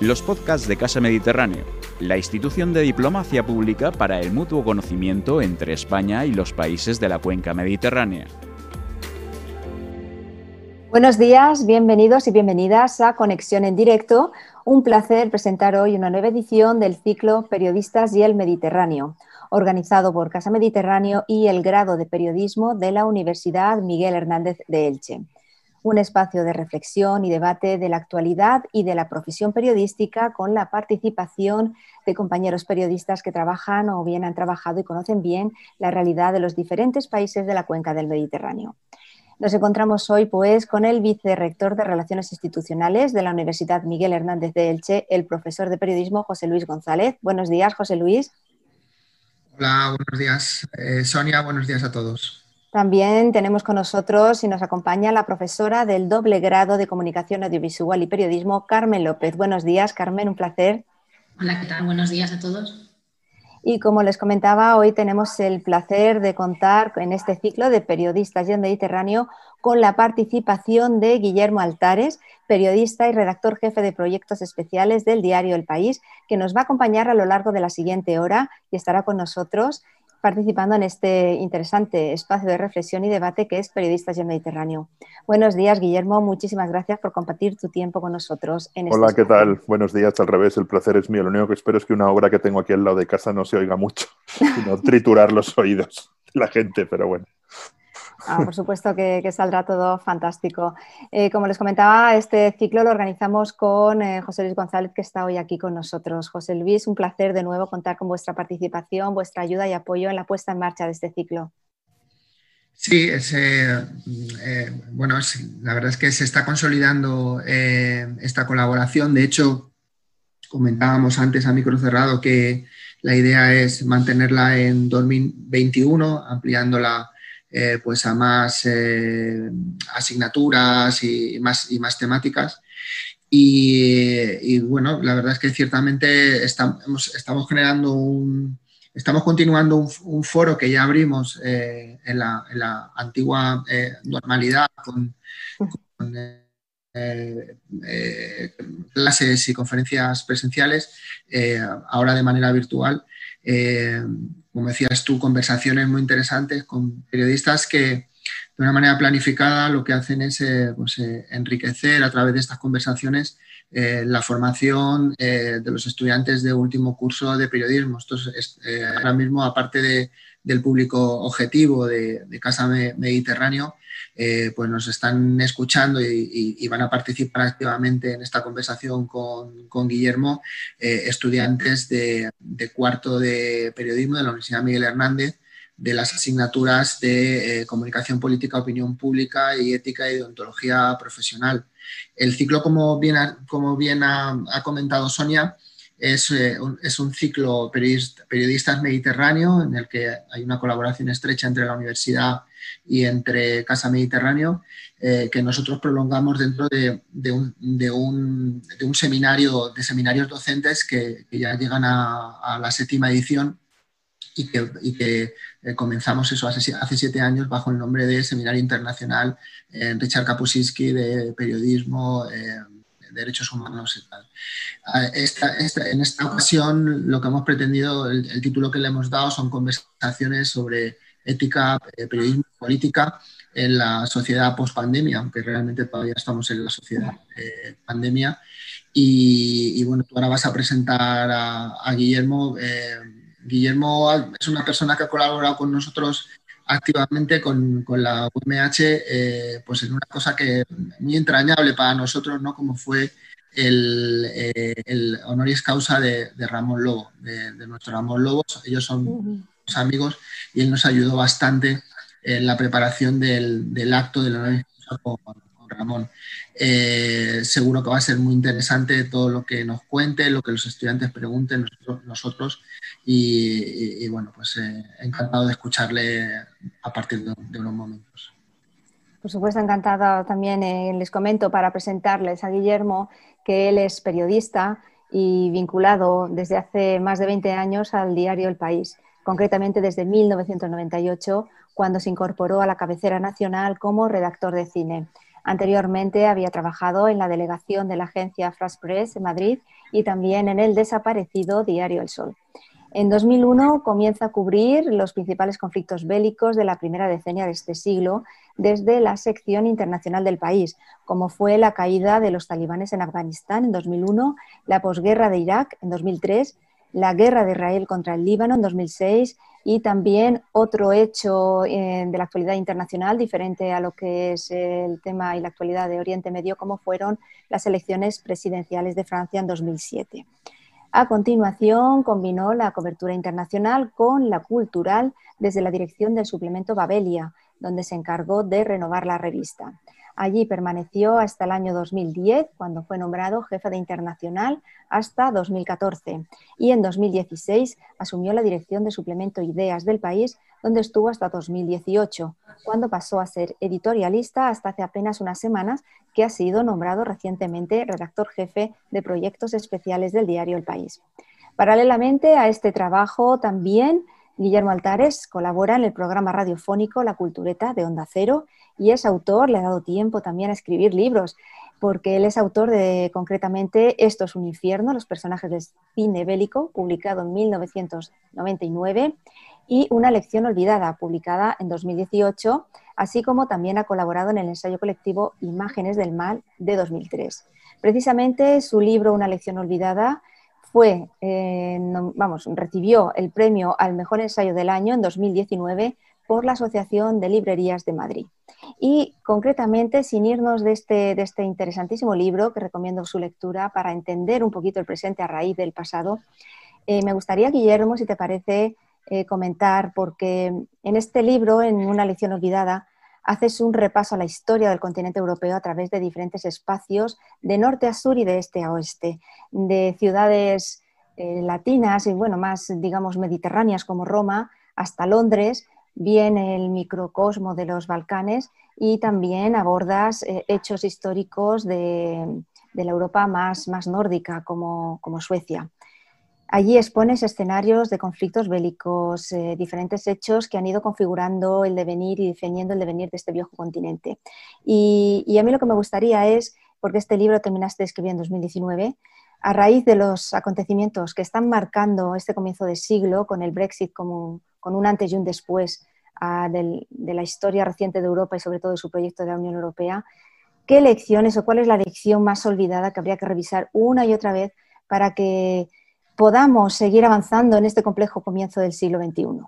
los podcasts de Casa Mediterráneo, la institución de diplomacia pública para el mutuo conocimiento entre España y los países de la cuenca mediterránea. Buenos días, bienvenidos y bienvenidas a Conexión en Directo. Un placer presentar hoy una nueva edición del ciclo Periodistas y el Mediterráneo, organizado por Casa Mediterráneo y el grado de periodismo de la Universidad Miguel Hernández de Elche un espacio de reflexión y debate de la actualidad y de la profesión periodística con la participación de compañeros periodistas que trabajan o bien han trabajado y conocen bien la realidad de los diferentes países de la cuenca del Mediterráneo. Nos encontramos hoy pues con el vicerrector de Relaciones Institucionales de la Universidad Miguel Hernández de Elche, el profesor de periodismo José Luis González. Buenos días, José Luis. Hola, buenos días. Eh, Sonia, buenos días a todos. También tenemos con nosotros y nos acompaña la profesora del doble grado de Comunicación Audiovisual y Periodismo, Carmen López. Buenos días, Carmen, un placer. Hola, ¿qué tal? Buenos días a todos. Y como les comentaba, hoy tenemos el placer de contar en este ciclo de periodistas y el Mediterráneo con la participación de Guillermo Altares, periodista y redactor jefe de proyectos especiales del diario El País, que nos va a acompañar a lo largo de la siguiente hora y estará con nosotros participando en este interesante espacio de reflexión y debate que es Periodistas y el Mediterráneo. Buenos días, Guillermo. Muchísimas gracias por compartir tu tiempo con nosotros. En este Hola, ¿qué tal? Buenos días. Al revés, el placer es mío. Lo único que espero es que una obra que tengo aquí al lado de casa no se oiga mucho, sino triturar los oídos de la gente, pero bueno. Ah, por supuesto que, saldrá todo fantástico. Eh, como les comentaba, este ciclo lo organizamos con eh, José Luis González, que está hoy aquí con nosotros. José Luis, un placer de nuevo contar con vuestra participación, vuestra ayuda y apoyo en la puesta en marcha de este ciclo. Sí, eh, bueno, la verdad es que se está consolidando esta colaboración. De hecho, comentábamos antes a micro cerrado que la idea es mantenerla en 2021, ampliándola eh, pues a más eh, asignaturas y más, y más temáticas. Y, bueno, la verdad es que ciertamente estamos, generando un, estamos continuando un, foro que ya abrimos eh, en, la, antigua normalidad con, clases y conferencias presenciales, ahora de manera virtual como decías tú, conversaciones muy interesantes con periodistas que de una manera planificada lo que hacen es eh, pues, eh, enriquecer a través de estas conversaciones eh, la formación de los estudiantes de último curso de periodismo. Esto es, ahora mismo, aparte de, del público objetivo de, Casa Mediterráneo, pues nos están escuchando y, van a participar activamente en esta conversación con, Guillermo, eh, estudiantes de, cuarto de periodismo de la Universidad Miguel Hernández, de las asignaturas de eh, comunicación política, opinión pública y ética y deontología profesional. El ciclo, como bien, como bien ha comentado Sonia, es, eh, un, es un, ciclo periodistas mediterráneo en el que hay una colaboración estrecha entre la universidad y entre Casa Mediterráneo, eh, que nosotros prolongamos dentro de, de, un, de, un, de, un, seminario de seminarios docentes que, ya llegan a, la séptima edición y que, y que eh, comenzamos eso hace, hace, siete años bajo el nombre de Seminario Internacional Richard Kapuscinski de Periodismo derechos humanos y tal. Ah, en esta ocasión lo que hemos pretendido, el, título que le hemos dado son conversaciones sobre ética, eh, periodismo y política en la sociedad post-pandemia, aunque realmente todavía estamos en la sociedad eh, pandemia. Y, bueno, tú ahora vas a presentar a, Guillermo. Guillermo es una persona que ha colaborado con nosotros activamente con, con la UMH eh, pues en una cosa que muy entrañable para nosotros, ¿no? Como fue el, eh, el honoris causa de, de Ramón Lobo, de, nuestro Ramón Lobo. Ellos son amigos y él nos ayudó bastante en la preparación del, del acto del honoris causa con, Ramón. Eh, seguro que va a ser muy interesante todo lo que nos cuente, lo que los estudiantes pregunten, nosotros, y, bueno, pues eh, encantado de escucharle a partir de, unos momentos. Por supuesto, encantado también eh, les comento para presentarles a Guillermo que él es periodista y vinculado desde hace más de 20 años al diario El País, concretamente desde 1998, cuando se incorporó a la cabecera nacional como redactor de cine. Anteriormente había trabajado en la delegación de la agencia France Press en Madrid y también en el desaparecido Diario El Sol. En 2001 comienza a cubrir los principales conflictos bélicos de la primera decenia de este siglo desde la sección internacional del país, como fue la caída de los talibanes en Afganistán en 2001, la posguerra de Irak en 2003, la guerra de Israel contra el Líbano en 2006 y también otro hecho eh, de la actualidad internacional diferente a lo que es el tema y la actualidad de Oriente Medio, como fueron las elecciones presidenciales de Francia en 2007. A continuación, combinó la cobertura internacional con la cultural desde la dirección del suplemento Babelia, donde se encargó de renovar la revista. Allí permaneció hasta el año 2010, cuando fue nombrado jefe de internacional, hasta 2014. Y en 2016 asumió la dirección de suplemento Ideas del país, donde estuvo hasta 2018, cuando pasó a ser editorialista hasta hace apenas unas semanas, que ha sido nombrado recientemente redactor jefe de proyectos especiales del diario El País. Paralelamente a este trabajo, también Guillermo Altares colabora en el programa radiofónico La Cultureta de Onda Cero y es autor, le ha dado tiempo también a escribir libros, porque él es autor de concretamente Esto es un infierno, los personajes del cine bélico, publicado en 1999, y Una lección olvidada, publicada en 2018, así como también ha colaborado en el ensayo colectivo Imágenes del Mal de 2003. Precisamente su libro Una lección olvidada fue, eh, vamos, recibió el premio al mejor ensayo del año en 2019 por la Asociación de Librerías de Madrid. Y concretamente, sin irnos de este, de este interesantísimo libro, que recomiendo su lectura para entender un poquito el presente a raíz del pasado, eh, me gustaría, Guillermo, si te parece, eh, comentar, porque en este libro, en una lección olvidada, haces un repaso a la historia del continente europeo a través de diferentes espacios de norte a sur y de este a oeste, de ciudades eh, latinas y bueno, más digamos mediterráneas como Roma hasta Londres, bien el microcosmo de los Balcanes y también abordas eh, hechos históricos de, la Europa más, más nórdica como Suecia. Allí expones escenarios de conflictos bélicos, eh, diferentes hechos que han ido configurando el devenir y definiendo el devenir de este viejo continente. Y, a mí lo que me gustaría es, porque este libro terminaste de escribir en 2019, a raíz de los acontecimientos que están marcando este comienzo de siglo, con el Brexit como, con un antes y un después de la historia reciente de Europa y sobre todo de su proyecto de la Unión Europea, ¿qué lecciones o cuál es la lección más olvidada que habría que revisar una y otra vez para que podamos seguir avanzando en este complejo comienzo del siglo XXI.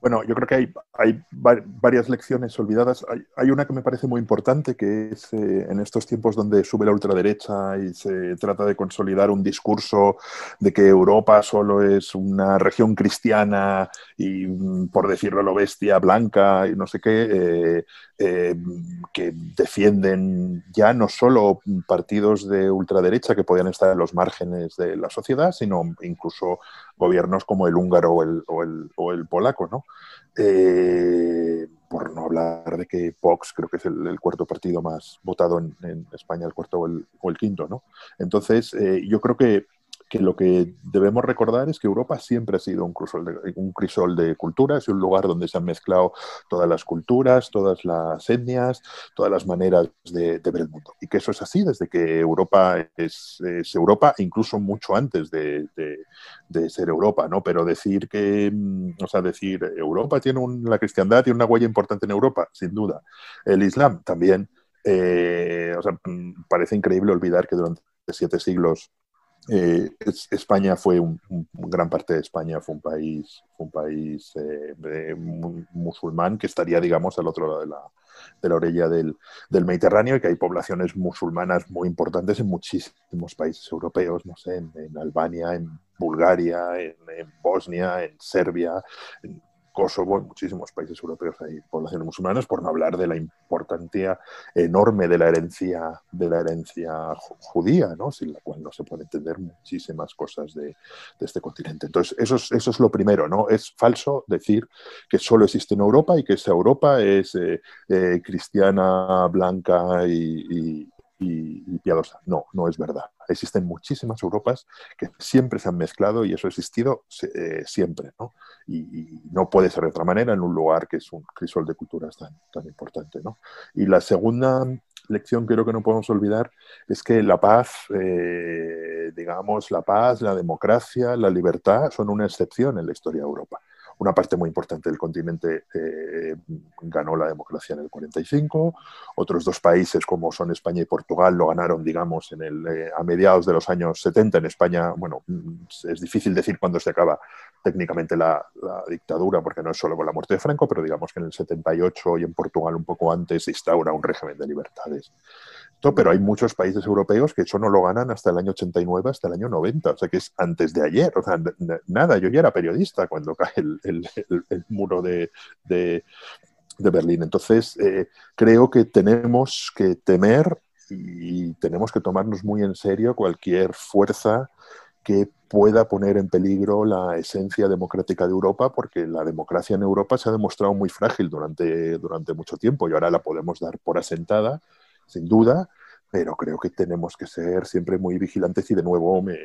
Bueno, yo creo que hay, varias lecciones olvidadas. Hay, una que me parece muy importante, que es eh, en estos tiempos donde sube la ultraderecha y se trata de consolidar un discurso de que Europa solo es una región cristiana y, mm, por decirlo lo bestia, blanca y no sé qué, eh, eh, que defienden ya no solo partidos de ultraderecha que podían estar en los márgenes de la sociedad, sino incluso gobiernos como el húngaro o el, o el, polaco, ¿no? Eh, por no hablar de que Vox creo que es el, cuarto partido más votado en, España, el cuarto o el, o el quinto, ¿no? Entonces, eh, yo creo que que lo que debemos recordar es que Europa siempre ha sido un crisol, de, un crisol de culturas y un lugar donde se han mezclado todas las culturas, todas las etnias, todas las maneras de, ver el mundo. Y que eso es así desde que Europa es, Europa, incluso mucho antes de, ser Europa, ¿no? Pero decir que, mm, o sea, decir Europa tiene la cristiandad tiene una huella importante en Europa, sin duda. El Islam también. Eh, o sea, mm, parece increíble olvidar que durante siete siglos eh, España fue un, gran parte de España fue un país, un país eh, musulmán que estaría, digamos, al otro lado de la, de la orilla del, del, Mediterráneo y que hay poblaciones musulmanas muy importantes en muchísimos países europeos, no sé, en, Albania, en Bulgaria, en, en, Bosnia, en Serbia, en Kosovo, en muchísimos países europeos hay poblaciones musulmanas, por no hablar de la importancia enorme de la herencia, de la herencia judía, ¿no? sin la cual no se puede entender muchísimas cosas de, este continente. Entonces, eso es, eso es lo primero, ¿no? Es falso decir que solo existe en Europa y que esa Europa es eh, eh, cristiana, blanca y, piadosa. No, no es verdad. Existen muchísimas Europas que siempre se han mezclado y eso ha existido eh, siempre, ¿no? Y, no puede ser de otra manera en un lugar que es un crisol de culturas tan, tan importante, ¿no? Y la segunda lección creo que no podemos olvidar es que la paz, eh, digamos, la paz, la democracia, la libertad son una excepción en la historia de Europa una parte muy importante del continente eh, ganó la democracia en el 45, otros dos países como son España y Portugal lo ganaron, digamos, en el, eh, a mediados de los años 70. En España, bueno, mm, es difícil decir cuándo se acaba técnicamente la, la, dictadura, porque no es solo con la muerte de Franco, pero digamos que en el 78 y en Portugal un poco antes se instaura un régimen de libertades pero hay muchos países europeos que eso no lo ganan hasta el año 89, hasta el año 90, o sea que es antes de ayer, o sea, nada, yo ya era periodista cuando cae el, muro de, Berlín. Entonces, eh, creo que tenemos que temer y tenemos que tomarnos muy en serio cualquier fuerza que pueda poner en peligro la esencia democrática de Europa, porque la democracia en Europa se ha demostrado muy frágil durante, durante mucho tiempo y ahora la podemos dar por asentada sin duda, pero creo que tenemos que ser siempre muy vigilantes y de nuevo me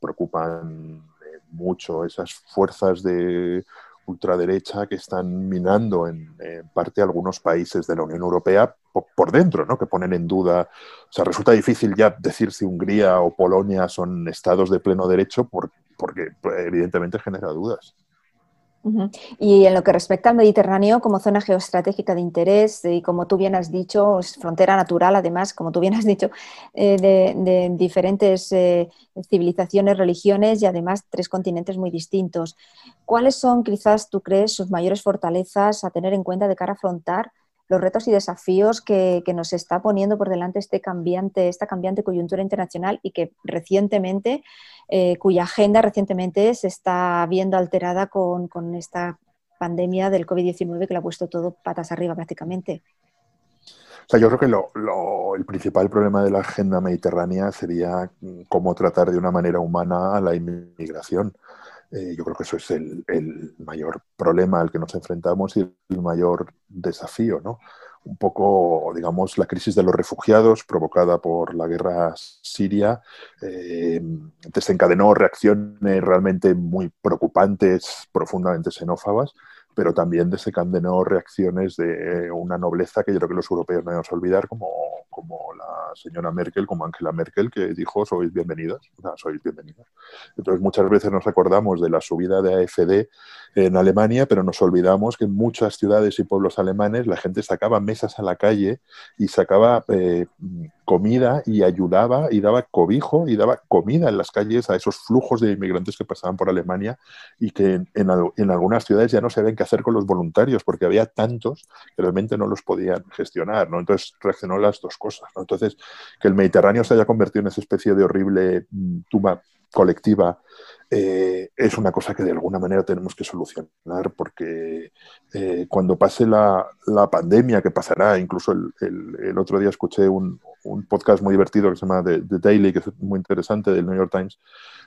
preocupan eh, mucho esas fuerzas de ultraderecha que están minando en, parte algunos países de la Unión Europea por, dentro, ¿no? que ponen en duda, o sea, resulta difícil ya decir si Hungría o Polonia son estados de pleno derecho porque evidentemente genera dudas. Y en lo que respecta al Mediterráneo como zona geoestratégica de interés, y como tú bien has dicho, es frontera natural, además, como tú bien has dicho, eh, de, diferentes eh, civilizaciones, religiones y además tres continentes muy distintos. ¿Cuáles son, quizás, tú crees, sus mayores fortalezas a tener en cuenta de cara a afrontar los retos y desafíos que, nos está poniendo por delante este cambiante, esta cambiante coyuntura internacional y que recientemente, eh, cuya agenda recientemente se está viendo alterada con, esta pandemia del COVID-19 que le ha puesto todo patas arriba prácticamente. O sea, yo creo que el principal problema de la agenda mediterránea sería cómo tratar de una manera humana a la inmigración. Eh, yo creo que eso es el, mayor problema al que nos enfrentamos y el mayor desafío, ¿no? Un poco, digamos, la crisis de los refugiados provocada por la guerra siria eh, desencadenó reacciones realmente muy preocupantes, profundamente xenófobas, pero también desencadenó reacciones de una nobleza que yo creo que los europeos no debemos olvidar, como, como la señora Merkel, como Angela Merkel, que dijo, sois bienvenidas, o sea, sois bienvenidas. Entonces, muchas veces nos acordamos de la subida de AFD en Alemania, pero nos olvidamos que en muchas ciudades y pueblos alemanes la gente sacaba mesas a la calle y sacaba eh, comida y ayudaba y daba cobijo y daba comida en las calles a esos flujos de inmigrantes que pasaban por Alemania y que en, algunas ciudades ya no sabían qué hacer con los voluntarios porque había tantos que realmente no los podían gestionar. ¿no? Entonces reaccionó las dos cosas. Entonces, que el Mediterráneo se haya convertido en esa especie de horrible mm, tumba colectiva eh, es una cosa que de alguna manera tenemos que solucionar porque eh, cuando pase la, pandemia, que pasará, incluso el, otro día escuché un, podcast muy divertido que se llama The, Daily, que es muy interesante, del New York Times,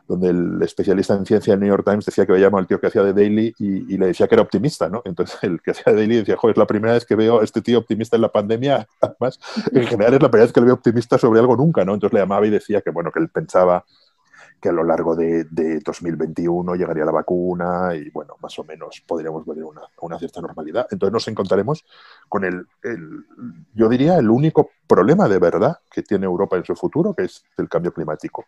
donde el especialista en ciencia del New York Times decía que veía al tío que hacía The Daily y, le decía que era optimista, ¿no? Entonces el que hacía The Daily decía, joder, es la primera vez que veo a este tío optimista en la pandemia, además, en general es la primera vez que le veo optimista sobre algo nunca, ¿no? Entonces le llamaba y decía que, bueno, que él pensaba que a lo largo de, 2021 llegaría la vacuna y, bueno, más o menos podríamos ver una, una cierta normalidad. Entonces nos encontraremos con el, yo diría, el único problema de verdad que tiene Europa en su futuro, que es el cambio climático.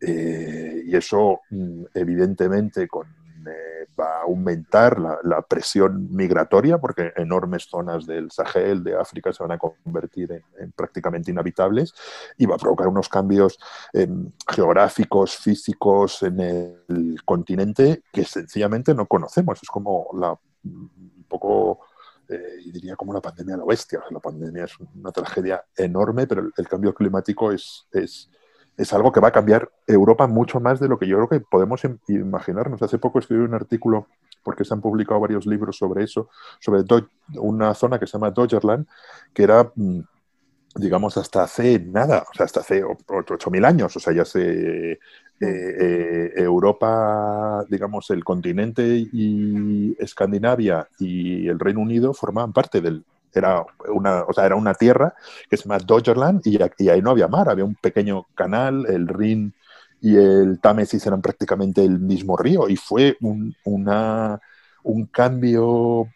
Eh, y eso, mm, evidentemente, con eh, va a aumentar la, presión migratoria porque enormes zonas del Sahel, de África, se van a convertir en, prácticamente inhabitables y va a provocar unos cambios em, geográficos, físicos en el continente que sencillamente no conocemos. Es como la, un poco... Eh, diría como la pandemia de la bestia. la pandemia es una tragedia enorme, pero el, cambio climático es, es algo que va a cambiar Europa mucho más de lo que yo creo que podemos imaginarnos. Hace poco escribí un artículo, porque se han publicado varios libros sobre eso, sobre una zona que se llama Dodgerland, que era, mm, digamos, hasta hace nada, o sea, hasta hace 8.000 años, o sea, ya se... Eh, eh, Europa, digamos, el continente y Escandinavia y el Reino Unido formaban parte del, era una, o sea, era una tierra que se llama Dodgerland y, ahí no había mar, había un pequeño canal, el Rin y el Támesis eran prácticamente el mismo río y fue un, una, un cambio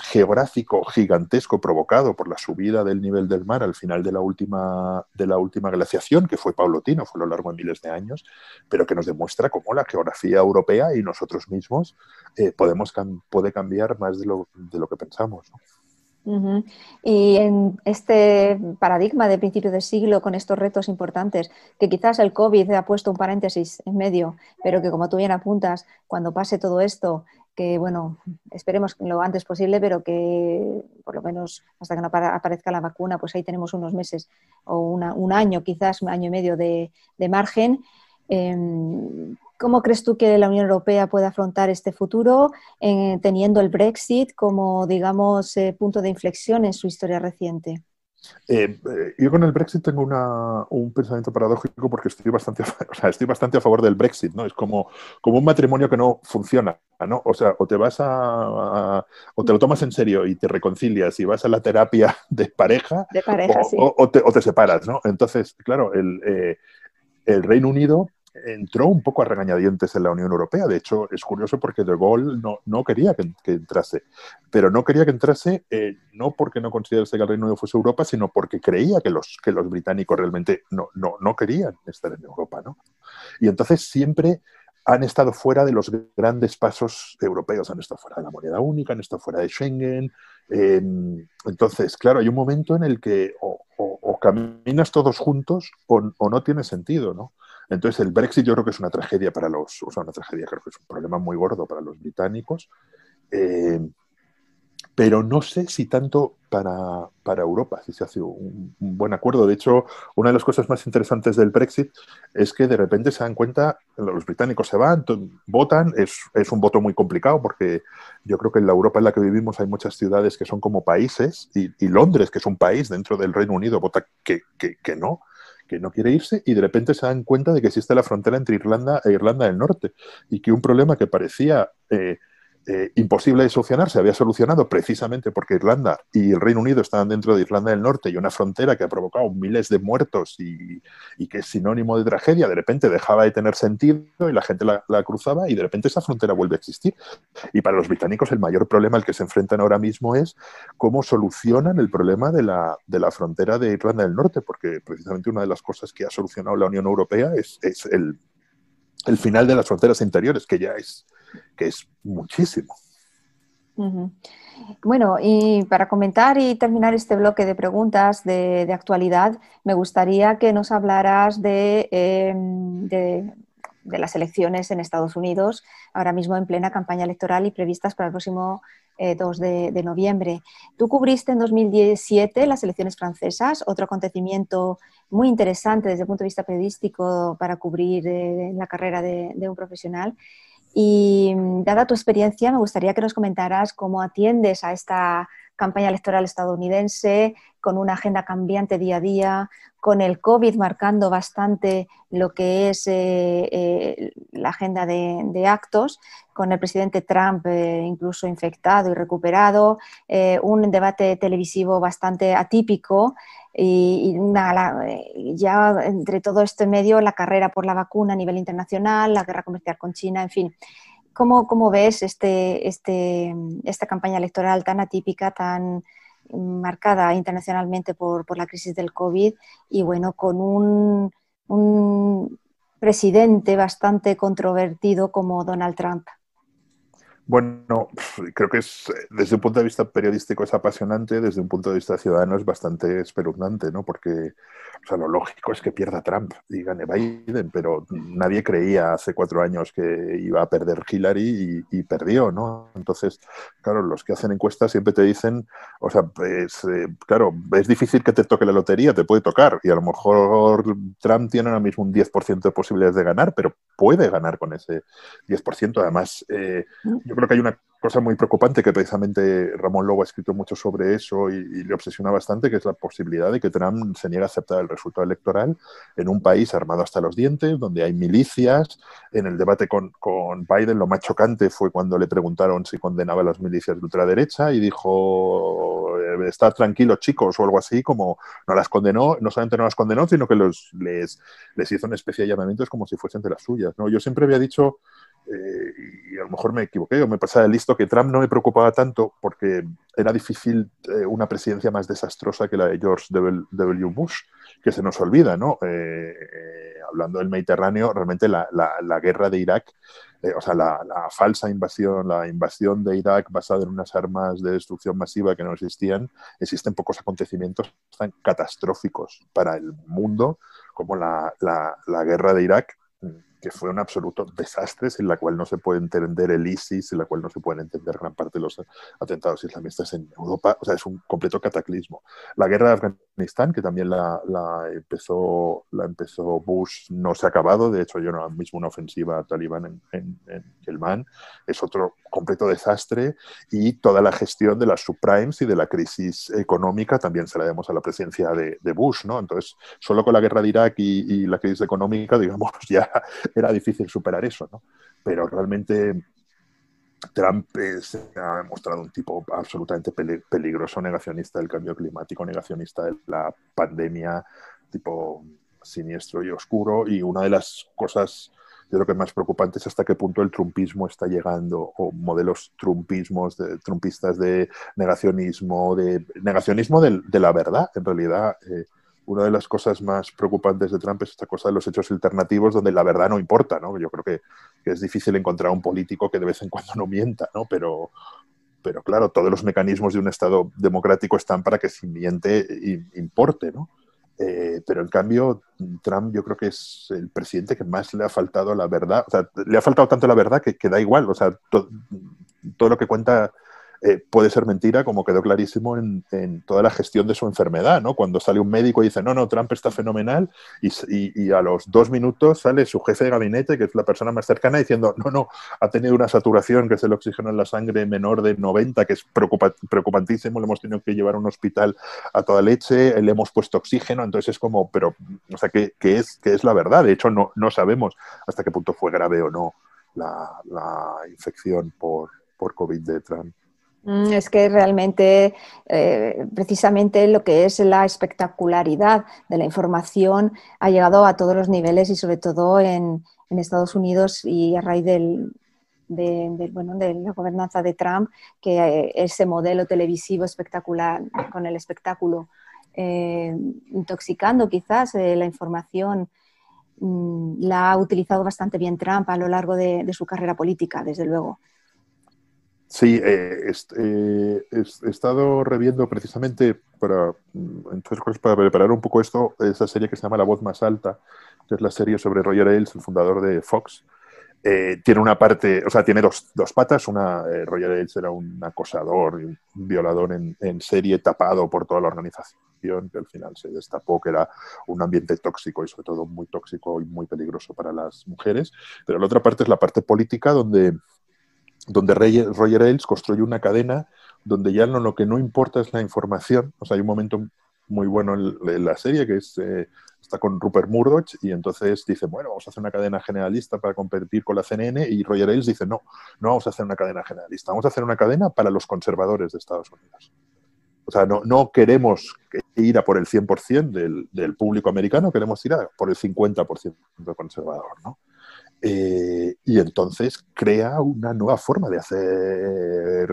geográfico gigantesco provocado por la subida del nivel del mar al final de la última, de la última glaciación, que fue paulatino, fue a lo largo de miles de años, pero que nos demuestra cómo la geografía europea y nosotros mismos eh, podemos puede cambiar más de lo, de lo que pensamos. Y en este paradigma de principio de siglo, con estos retos importantes, que quizás el COVID ha puesto un paréntesis en medio, pero que como tú bien apuntas, cuando pase todo esto, que bueno, esperemos lo antes posible, pero que por lo menos hasta que no aparezca la vacuna, pues ahí tenemos unos meses o un año, quizás un año y medio de, margen. Em, ¿Cómo crees tú que la Unión Europea puede afrontar este futuro eh, teniendo el Brexit como, digamos, eh, punto de inflexión en su historia reciente? Eh, yo con el Brexit tengo un pensamiento paradójico porque estoy bastante, o estoy bastante a favor del Brexit, ¿no? Es como, como un matrimonio que no funciona, ¿no? O sea, o te vas a, o te lo tomas en serio y te reconcilias y vas a la terapia de pareja, o, te, separas, ¿no? Entonces, claro, el, el Reino Unido entró un poco a regañadientes en la Unión Europea. De hecho, es curioso porque De Gaulle no, no quería que, entrase. Pero no quería que entrase eh, no porque no considerase que el Reino Unido fuese Europa, sino porque creía que los, que los británicos realmente no, no, no querían estar en Europa. ¿no? Y entonces siempre han estado fuera de los grandes pasos europeos, han estado fuera de la moneda única, han estado fuera de Schengen. Em, entonces, claro, hay un momento en el que o, caminas todos juntos o, o, no tiene sentido, ¿no? Entonces, el Brexit yo creo que es una tragedia para los, o sea, una tragedia, creo que es un problema muy gordo para los británicos, eh, pero no sé si tanto para, Europa, si se hace un, buen acuerdo. De hecho, una de las cosas más interesantes del Brexit es que de repente se dan cuenta, los británicos se van, votan, es, un voto muy complicado porque yo creo que en la Europa en la que vivimos hay muchas ciudades que son como países y, Londres, que es un país dentro del Reino Unido, vota que, que, que no que no quiere irse y de repente se dan cuenta de que existe la frontera entre Irlanda e Irlanda del Norte y que un problema que parecía eh, eh, imposible de solucionar, se había solucionado precisamente porque Irlanda y el Reino Unido estaban dentro de Irlanda del Norte y una frontera que ha provocado miles de muertos y, que es sinónimo de tragedia, de repente dejaba de tener sentido y la gente la, cruzaba y de repente esa frontera vuelve a existir. Y para los británicos el mayor problema al que se enfrentan ahora mismo es cómo solucionan el problema de la, de la frontera de Irlanda del Norte, porque precisamente una de las cosas que ha solucionado la Unión Europea es, es el, el final de las fronteras interiores, que ya es que es muchísimo. Bueno, y para comentar y terminar este bloque de preguntas de, actualidad, me gustaría que nos hablaras em, de, de, las elecciones en Estados Unidos, ahora mismo en plena campaña electoral y previstas para el próximo 2 eh, de, noviembre. Tú cubriste en 2017 las elecciones francesas, otro acontecimiento muy interesante desde el punto de vista periodístico para cubrir eh, la carrera de un profesional. Y mm, dada tu experiencia, me gustaría que nos comentaras cómo atiendes a esta campaña electoral estadounidense con una agenda cambiante día a día, con el COVID marcando bastante lo que es eh, eh, la agenda de, actos, con el presidente Trump eh, incluso infectado y recuperado, un debate televisivo bastante atípico y, ya entre todo este medio la carrera por la vacuna a nivel internacional, la guerra comercial con China, en fin. ¿Cómo, cómo ves este, este, esta campaña electoral tan atípica, tan marcada internacionalmente por, por la crisis del COVID y bueno, con un, un presidente bastante controvertido como Donald Trump? Bueno, creo que es, desde un punto de vista periodístico es apasionante, desde un punto de vista ciudadano es bastante espeluznante, ¿no? Porque o sea, lo lógico es que pierda Trump y gane Biden, pero nadie creía hace cuatro años que iba a perder Hillary y, perdió, ¿no? Entonces, claro, los que hacen encuestas siempre te dicen, o sea, pues, eh, claro, es difícil que te toque la lotería, te puede tocar, y a lo mejor Trump tiene ahora mismo un 10% de posibilidades de ganar, pero puede ganar con ese 10%. Además, eh, yo creo que hay una cosa muy preocupante que precisamente Ramón Lobo ha escrito mucho sobre eso y, le obsesiona bastante, que es la posibilidad de que Trump se niegue a aceptar el resultado electoral en un país armado hasta los dientes, donde hay milicias. En el debate con, con Biden lo más chocante fue cuando le preguntaron si condenaba a las milicias de ultraderecha y dijo estar tranquilos chicos o algo así, como no las condenó, no solamente no las condenó, sino que los, les, les hizo una especie de llamamientos como si fuesen de las suyas. ¿no? Yo siempre había dicho, eh, y a lo mejor me equivoqué o me pasaba de listo, que Trump no me preocupaba tanto porque era difícil eh, una presidencia más desastrosa que la de George W. Bush, que se nos olvida, ¿no? hablando del Mediterráneo, realmente la, la guerra de Irak eh, o sea, la, falsa invasión, la invasión de Irak basada en unas armas de destrucción masiva que no existían, existen pocos acontecimientos tan catastróficos para el mundo como la, la guerra de Irak que fue un absoluto desastre, sin la cual no se puede entender el ISIS, sin la cual no se pueden entender gran parte de los atentados islamistas en Europa. O sea, es un completo cataclismo. La guerra de Afganistán, que también la, empezó, la empezó Bush, no se ha acabado. De hecho, yo ahora mismo una ofensiva talibán en, en, en es otro completo desastre. Y toda la gestión de las subprimes y de la crisis económica también se la demos a la presidencia de, Bush, ¿no? Entonces, solo con la guerra de Irak y, y la crisis económica, digamos, ya era difícil superar eso, ¿no? Pero realmente Trump se ha demostrado un tipo absolutamente peligroso, negacionista del cambio climático, negacionista de la pandemia, tipo siniestro y oscuro. Y una de las cosas, yo creo que más preocupantes es hasta qué punto el trumpismo está llegando, o modelos trumpismos, de, trumpistas de negacionismo, de negacionismo de, la verdad, en realidad. Eh, una de las cosas más preocupantes de Trump es esta cosa de los hechos alternativos donde la verdad no importa, ¿no? Yo creo que, es difícil encontrar un político que de vez en cuando no mienta, ¿no? Pero, pero claro, todos los mecanismos de un Estado democrático están para que si miente importe, ¿no? Eh, pero en cambio, Trump yo creo que es el presidente que más le ha faltado la verdad. O sea, le ha faltado tanto la verdad que, que da igual. O sea, todo lo que cuenta eh, puede ser mentira, como quedó clarísimo en, toda la gestión de su enfermedad, ¿no? Cuando sale un médico y dice, no, no, Trump está fenomenal, y, a los dos minutos sale su jefe de gabinete, que es la persona más cercana, diciendo, no, no, ha tenido una saturación, que es el oxígeno en la sangre menor de 90, que es preocupantísimo, le hemos tenido que llevar a un hospital a toda leche, le hemos puesto oxígeno, entonces es como, pero, o sea, ¿qué, es, qué es la verdad? De hecho, no, no sabemos hasta qué punto fue grave o no la, infección por, por COVID de Trump. Mm, es que realmente, eh, precisamente lo que es la espectacularidad de la información ha llegado a todos los niveles y sobre todo en, Estados Unidos y a raíz del, de, bueno, de la gobernanza de Trump, que eh, ese modelo televisivo espectacular con el espectáculo, eh, intoxicando quizás la información, mm, la ha utilizado bastante bien Trump a lo largo de su carrera política, desde luego. Sí, eh, eh, he estado reviendo precisamente para, entonces, para preparar un poco esto, esa serie que se llama La voz más alta, que es la serie sobre Roger Ailes, el fundador de Fox. Eh, tiene una parte, o sea, tiene dos, dos patas. Una, Roger Ailes era un acosador y un violador en, serie tapado por toda la organización, que al final se destapó que era un ambiente tóxico y sobre todo muy tóxico y muy peligroso para las mujeres. Pero la otra parte es la parte política, donde donde Roger Ailes construye una cadena donde ya no, lo que no importa es la información. O sea, hay un momento muy bueno en, la serie que es, eh, está con Rupert Murdoch y entonces dice, bueno, vamos a hacer una cadena generalista para competir con la CNN y Roger Ailes dice, no, no vamos a hacer una cadena generalista, vamos a hacer una cadena para los conservadores de Estados Unidos. O sea, no, no queremos ir a por el 100% del, del público americano, queremos ir a por el 50% conservador, ¿no? Eh, y entonces crea una nueva forma de hacer,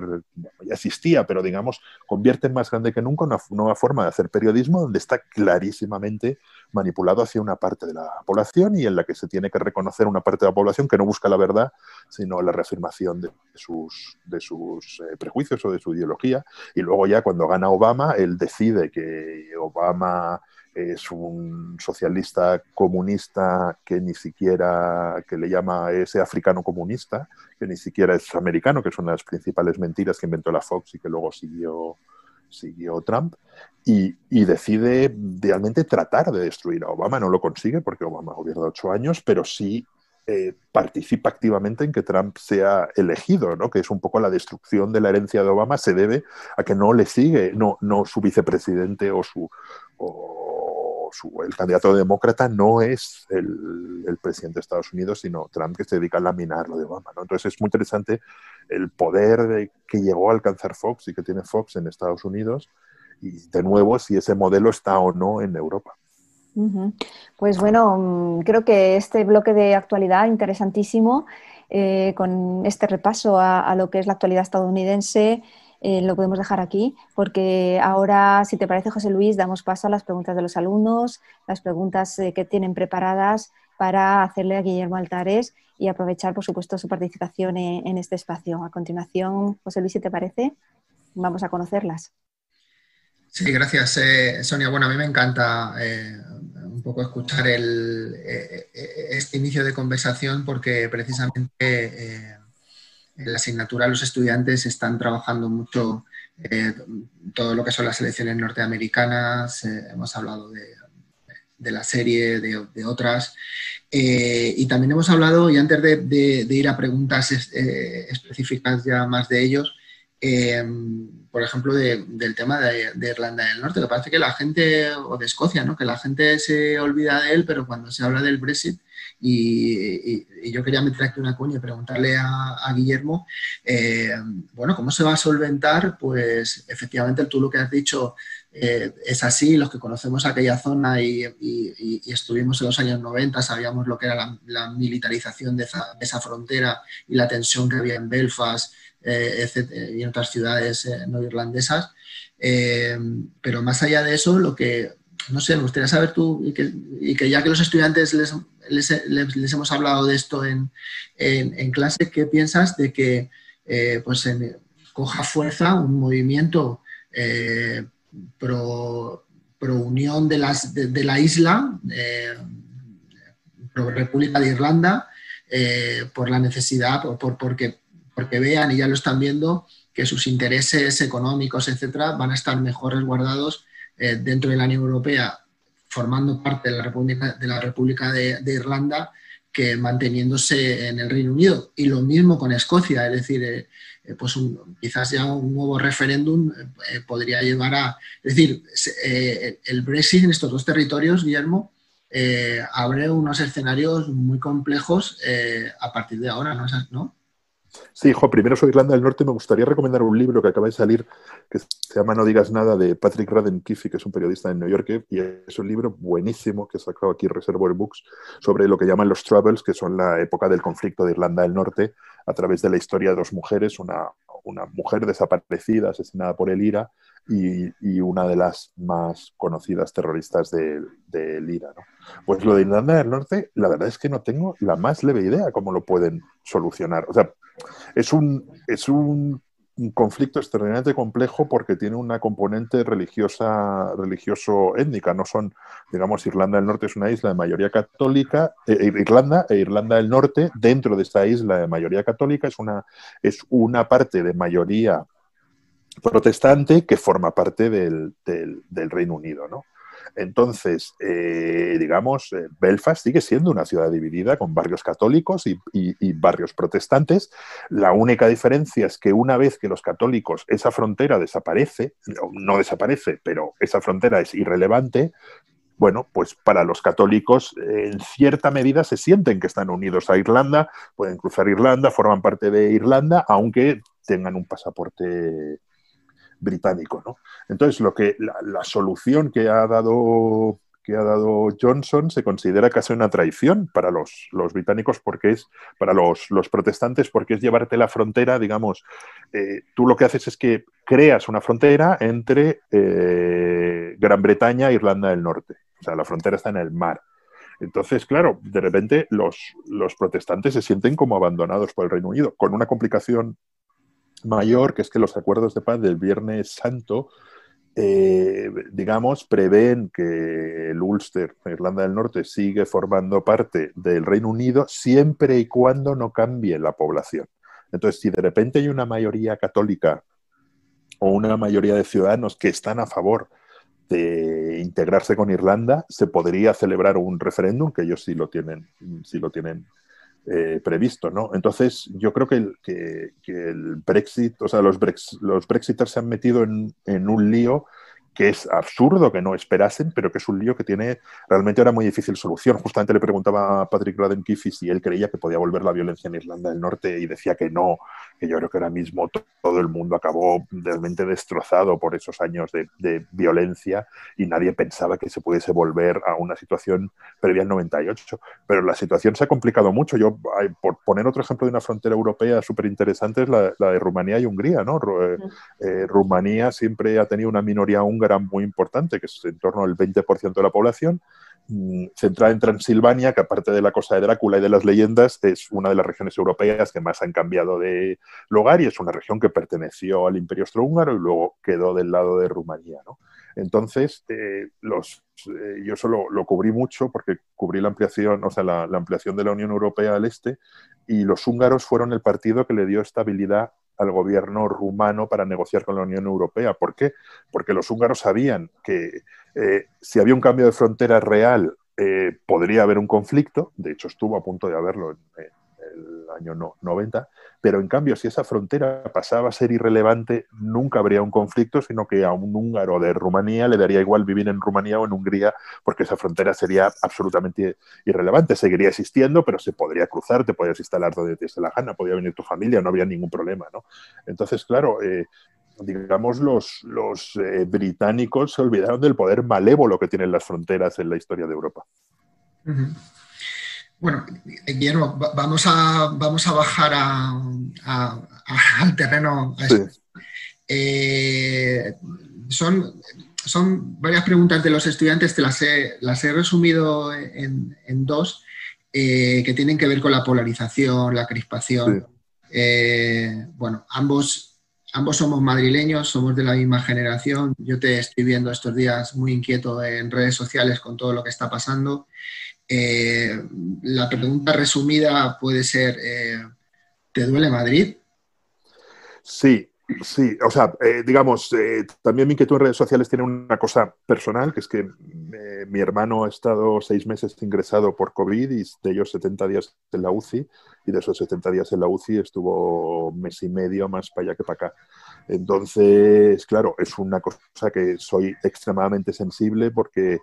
ya existía, pero digamos, convierte en más grande que nunca una nueva forma de hacer periodismo donde está clarísimamente manipulado hacia una parte de la población y en la que se tiene que reconocer una parte de la población que no busca la verdad, sino la reafirmación de sus, de sus eh, prejuicios o de su ideología. Y luego ya cuando gana Obama, él decide que Obama es un socialista comunista que ni siquiera, que le llama ese africano comunista, que ni siquiera es americano, que son las principales mentiras que inventó la Fox y que luego siguió, siguió Trump, y, decide realmente tratar de destruir a Obama. No lo consigue porque Obama gobierna ocho años, pero sí eh, participa activamente en que Trump sea elegido, ¿no? que es un poco la destrucción de la herencia de Obama, se debe a que no le sigue, no, no su vicepresidente o su el candidato demócrata no es el, presidente de Estados Unidos, sino Trump, que se dedica a laminar lo de Obama. Entonces es muy interesante el poder de, que llegó a alcanzar Fox y que tiene Fox en Estados Unidos de nuevo si ese modelo está o no en Europa. Pues bueno, mm, creo que este bloque de actualidad interesantísimo, eh, con este repaso a, lo que es la actualidad estadounidense, eh, lo podemos dejar aquí, porque ahora, si te parece, José Luis, damos paso a las preguntas de los alumnos, las preguntas eh, que tienen preparadas para hacerle a Guillermo Altares y aprovechar, por supuesto, su participación en, este espacio. A continuación, José Luis, si te parece, vamos a conocerlas. Sí, gracias, eh, Sonia. Bueno, a mí me encanta un poco escuchar este inicio de conversación porque precisamente en la asignatura los estudiantes están trabajando mucho eh, todo lo que son las elecciones norteamericanas, eh, hemos hablado de, la serie, de, otras, eh, y también hemos hablado, y antes de, ir a preguntas específicas ya más de ellos, por ejemplo, del tema de, Irlanda del Norte, que parece que la gente, o de Escocia, ¿no? que la gente se olvida de él, pero cuando se habla del Brexit, y, yo quería meter aquí una cuña y preguntarle a, Guillermo, eh, bueno, ¿cómo se va a solventar? Pues efectivamente tú lo que has dicho eh, es así, los que conocemos aquella zona y, estuvimos en los años 90 sabíamos lo que era la, militarización de esa, frontera y la tensión que había en Belfast eh, y en otras ciudades no irlandesas. pero más allá de eso, lo que, no sé, me gustaría saber tú, y que, ya que los estudiantes les, les, hemos hablado de esto en, clase, ¿qué piensas de que eh, pues coja fuerza un movimiento eh, pro, unión de, las, de, la isla, eh, pro República de Irlanda, por la necesidad, por, porque, porque vean y ya lo están viendo, que sus intereses económicos, etcétera, van a estar mejor resguardados dentro de la Unión Europea formando parte de la República de, la República de, Irlanda que manteniéndose en el Reino Unido. Y lo mismo con Escocia, es decir, eh, eh, pues quizás ya un nuevo referéndum eh, podría llevar a... Es decir, el Brexit en estos dos territorios, Guillermo, abre unos escenarios muy complejos a partir de ahora, ¿no? Sí, hijo, primero sobre Irlanda del Norte. Me gustaría recomendar un libro que acaba de salir que se llama No digas nada de Patrick Radden Kiffy, que es un periodista en New York, y es un libro buenísimo que sacado aquí Reservoir Books sobre lo que llaman los Troubles, que son la época del conflicto de Irlanda del Norte a través de la historia de dos mujeres, una, una mujer desaparecida, asesinada por el IRA, y, una de las más conocidas terroristas del de, IRA. ¿no? Pues lo de Irlanda del Norte, la verdad es que no tengo la más leve idea cómo lo pueden solucionar. O sea, es un, es un, conflicto extremadamente complejo porque tiene una componente religiosa, religioso-étnica. No son, digamos, Irlanda del Norte es una isla de mayoría católica, eh, eh, Irlanda e Irlanda del Norte, dentro de esta isla de mayoría católica, es una, es una parte de mayoría protestante que forma parte del, Reino Unido, ¿no? Entonces, eh, digamos, eh, Belfast sigue siendo una ciudad dividida con barrios católicos y, barrios protestantes. La única diferencia es que una vez que los católicos, esa frontera desaparece, no, desaparece, pero esa frontera es irrelevante, bueno, pues para los católicos en cierta medida se sienten que están unidos a Irlanda, pueden cruzar Irlanda, forman parte de Irlanda, aunque tengan un pasaporte británico. ¿no? Entonces, lo que, la, solución que ha dado que ha dado Johnson se considera casi una traición para los, los británicos porque es, para los, los, protestantes, porque es llevarte la frontera, digamos, eh, tú lo que haces es que creas una frontera entre eh, Gran Bretaña e Irlanda del Norte. O sea, la frontera está en el mar. Entonces, claro, de repente los, los protestantes se sienten como abandonados por el Reino Unido, con una complicación mayor, que es que los acuerdos de paz del Viernes Santo, eh, digamos, prevén que el Ulster, Irlanda del Norte, sigue formando parte del Reino Unido siempre y cuando no cambie la población. Entonces, si de repente hay una mayoría católica o una mayoría de ciudadanos que están a favor de integrarse con Irlanda, se podría celebrar un referéndum, que ellos sí lo tienen, sí lo tienen eh, previsto, ¿no? Entonces, yo creo que el, que, el Brexit, o sea, los, los Brexiters se han metido en, un lío que es absurdo que no esperasen, pero que es un lío que tiene realmente ahora muy difícil solución. Justamente le preguntaba a Patrick Radden si él creía que podía volver la violencia en Irlanda del Norte y decía que no, que yo creo que ahora mismo todo el mundo acabó realmente destrozado por esos años de, violencia y nadie pensaba que se pudiese volver a una situación previa al 98. Pero la situación se ha complicado mucho. Yo, por poner otro ejemplo de una frontera europea súper interesante, es la, de Rumanía y Hungría. ¿no? Eh, eh, Rumanía siempre ha tenido una minoría húngara muy importante, que es en torno al 20% de la población, mm, centrada en Transilvania, que aparte de la cosa de Drácula y de las leyendas, es una de las regiones europeas que más han cambiado de lugar y es una región que perteneció al Imperio Austrohúngaro y luego quedó del lado de Rumanía. Entonces, eh, los, eh, yo solo lo cubrí mucho porque cubrí la ampliación, o sea, la, ampliación de la Unión Europea al este y los húngaros fueron el partido que le dio estabilidad al gobierno rumano para negociar con la Unión Europea. ¿Por qué? Porque los húngaros sabían que eh, si había un cambio de frontera real eh, podría haber un conflicto, de hecho estuvo a punto de haberlo en, el año 90, pero en cambio si esa frontera pasaba a ser irrelevante, nunca habría un conflicto, sino que a un húngaro de Rumanía le daría igual vivir en Rumanía o en Hungría, porque esa frontera sería absolutamente irrelevante, seguiría existiendo, pero se podría cruzar, te podías instalar donde te la gana, podía venir tu familia, no habría ningún problema. ¿no? Entonces, claro, eh, digamos, los, los eh, británicos se olvidaron del poder malévolo que tienen las fronteras en la historia de Europa. Bueno, Guillermo, vamos a, vamos a bajar al terreno. Eh, son, son varias preguntas de los estudiantes, te las he, las he resumido en, dos, eh, que tienen que ver con la polarización, la crispación. Eh, bueno, ambos, ambos somos madrileños, somos de la misma generación. Yo te estoy viendo estos días muy inquieto en redes sociales con todo lo que está pasando. Eh, la pregunta resumida puede ser, eh, ¿te duele Madrid? Sí, sí. O sea, eh, digamos, también mi inquietud en redes sociales tiene una cosa personal, que es que mi hermano ha estado seis meses ingresado por COVID y de ellos 70 días en la UCI, y de esos 70 días en la UCI estuvo mes y medio más para allá que para acá. Entonces, claro, es una cosa que soy extremadamente sensible porque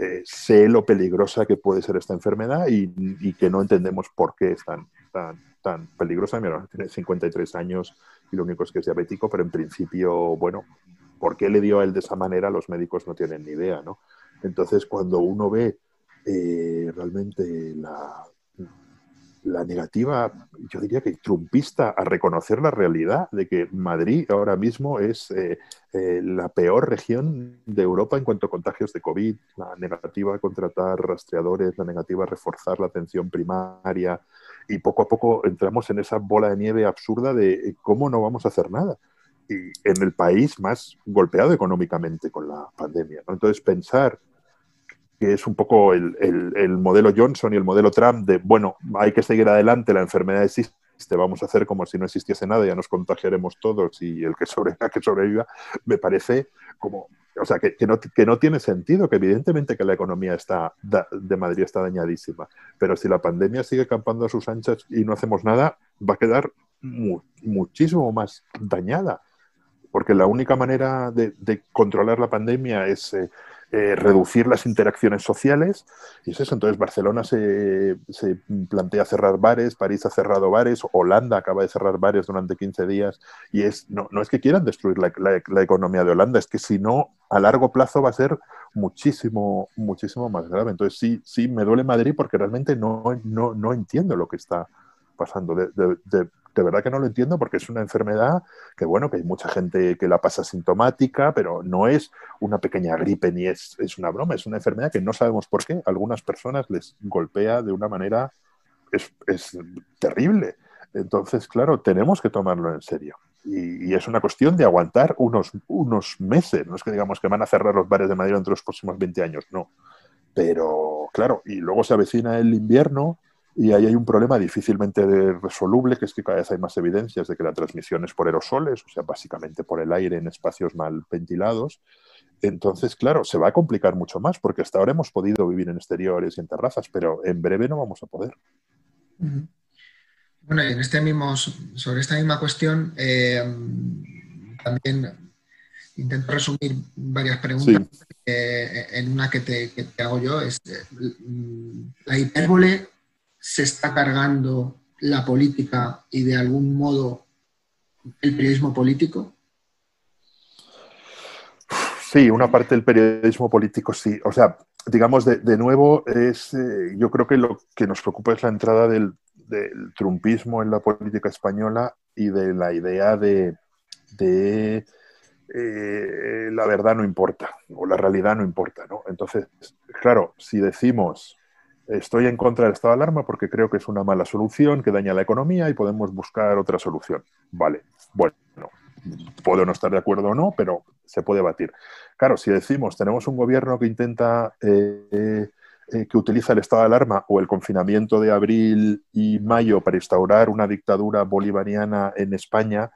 eh, sé lo peligrosa que puede ser esta enfermedad y, que no entendemos por qué es tan, tan, tan peligrosa. Mi hermano tiene 53 años y lo único es que es diabético, pero en principio, bueno, ¿por qué le dio a él de esa manera? Los médicos no tienen ni idea, ¿no? Entonces, cuando uno ve eh, realmente la, la negativa, yo diría que trumpista, a reconocer la realidad de que Madrid ahora mismo es eh, eh, la peor región de Europa en cuanto a contagios de COVID, la negativa a contratar rastreadores, la negativa a reforzar la atención primaria y poco a poco entramos en esa bola de nieve absurda de eh, cómo no vamos a hacer nada. Y en el país más golpeado económicamente con la pandemia. Entonces, pensar que es un poco el, el, modelo Johnson y el modelo Trump de, bueno, hay que seguir adelante, la enfermedad existe, vamos a hacer como si no existiese nada, ya nos contagiaremos todos y el que sobreviva, que sobreviva, me parece como, o sea, que, que, no, que no tiene sentido, que evidentemente que la economía está de Madrid está dañadísima, pero si la pandemia sigue campando a sus anchas y no hacemos nada, va a quedar muchísimo más dañada, porque la única manera de, de controlar la pandemia es... Eh, eh, reducir las interacciones sociales. Y es eso, entonces Barcelona se, plantea cerrar bares, París ha cerrado bares, Holanda acaba de cerrar bares durante 15 días. Y es, no, no es que quieran destruir la, economía de Holanda, es que si no, a largo plazo va a ser muchísimo, muchísimo más grave. Entonces sí, sí, me duele Madrid porque realmente no, no, no entiendo lo que está pasando. De, de verdad que no lo entiendo porque es una enfermedad que, bueno, que hay mucha gente que la pasa sintomática, pero no es una pequeña gripe ni es, es una broma, es una enfermedad que no sabemos por qué. Algunas personas les golpea de una manera, es, es terrible. Entonces, claro, tenemos que tomarlo en serio. Y, es una cuestión de aguantar unos, unos meses. No es que digamos que van a cerrar los bares de Madrid entre los próximos 20 años, no. Pero, claro, y luego se avecina el invierno y ahí hay un problema difícilmente resoluble, que es que cada vez hay más evidencias de que la transmisión es por aerosoles, o sea, básicamente por el aire en espacios mal ventilados. Entonces, claro, se va a complicar mucho más, porque hasta ahora hemos podido vivir en exteriores y en terrazas, pero en breve no vamos a poder. Bueno, y en este mismo, sobre esta misma cuestión, eh, también intento resumir varias preguntas eh, en una que te, hago yo. Es, eh, ¿La hipérbole se está cargando la política y de algún modo el periodismo político? Sí, una parte del periodismo político sí. O sea, digamos, de, nuevo, es, eh, yo creo que lo que nos preocupa es la entrada del, trumpismo en la política española y de la idea de, de eh, la verdad no importa o la realidad no importa. ¿no? Entonces, claro, si decimos estoy en contra del estado de alarma porque creo que es una mala solución que daña la economía y podemos buscar otra solución. Vale, bueno, puedo no estar de acuerdo o no, pero se puede batir. Claro, si decimos tenemos un gobierno que intenta, eh, eh, que utiliza el estado de alarma o el confinamiento de abril y mayo para instaurar una dictadura bolivariana en España,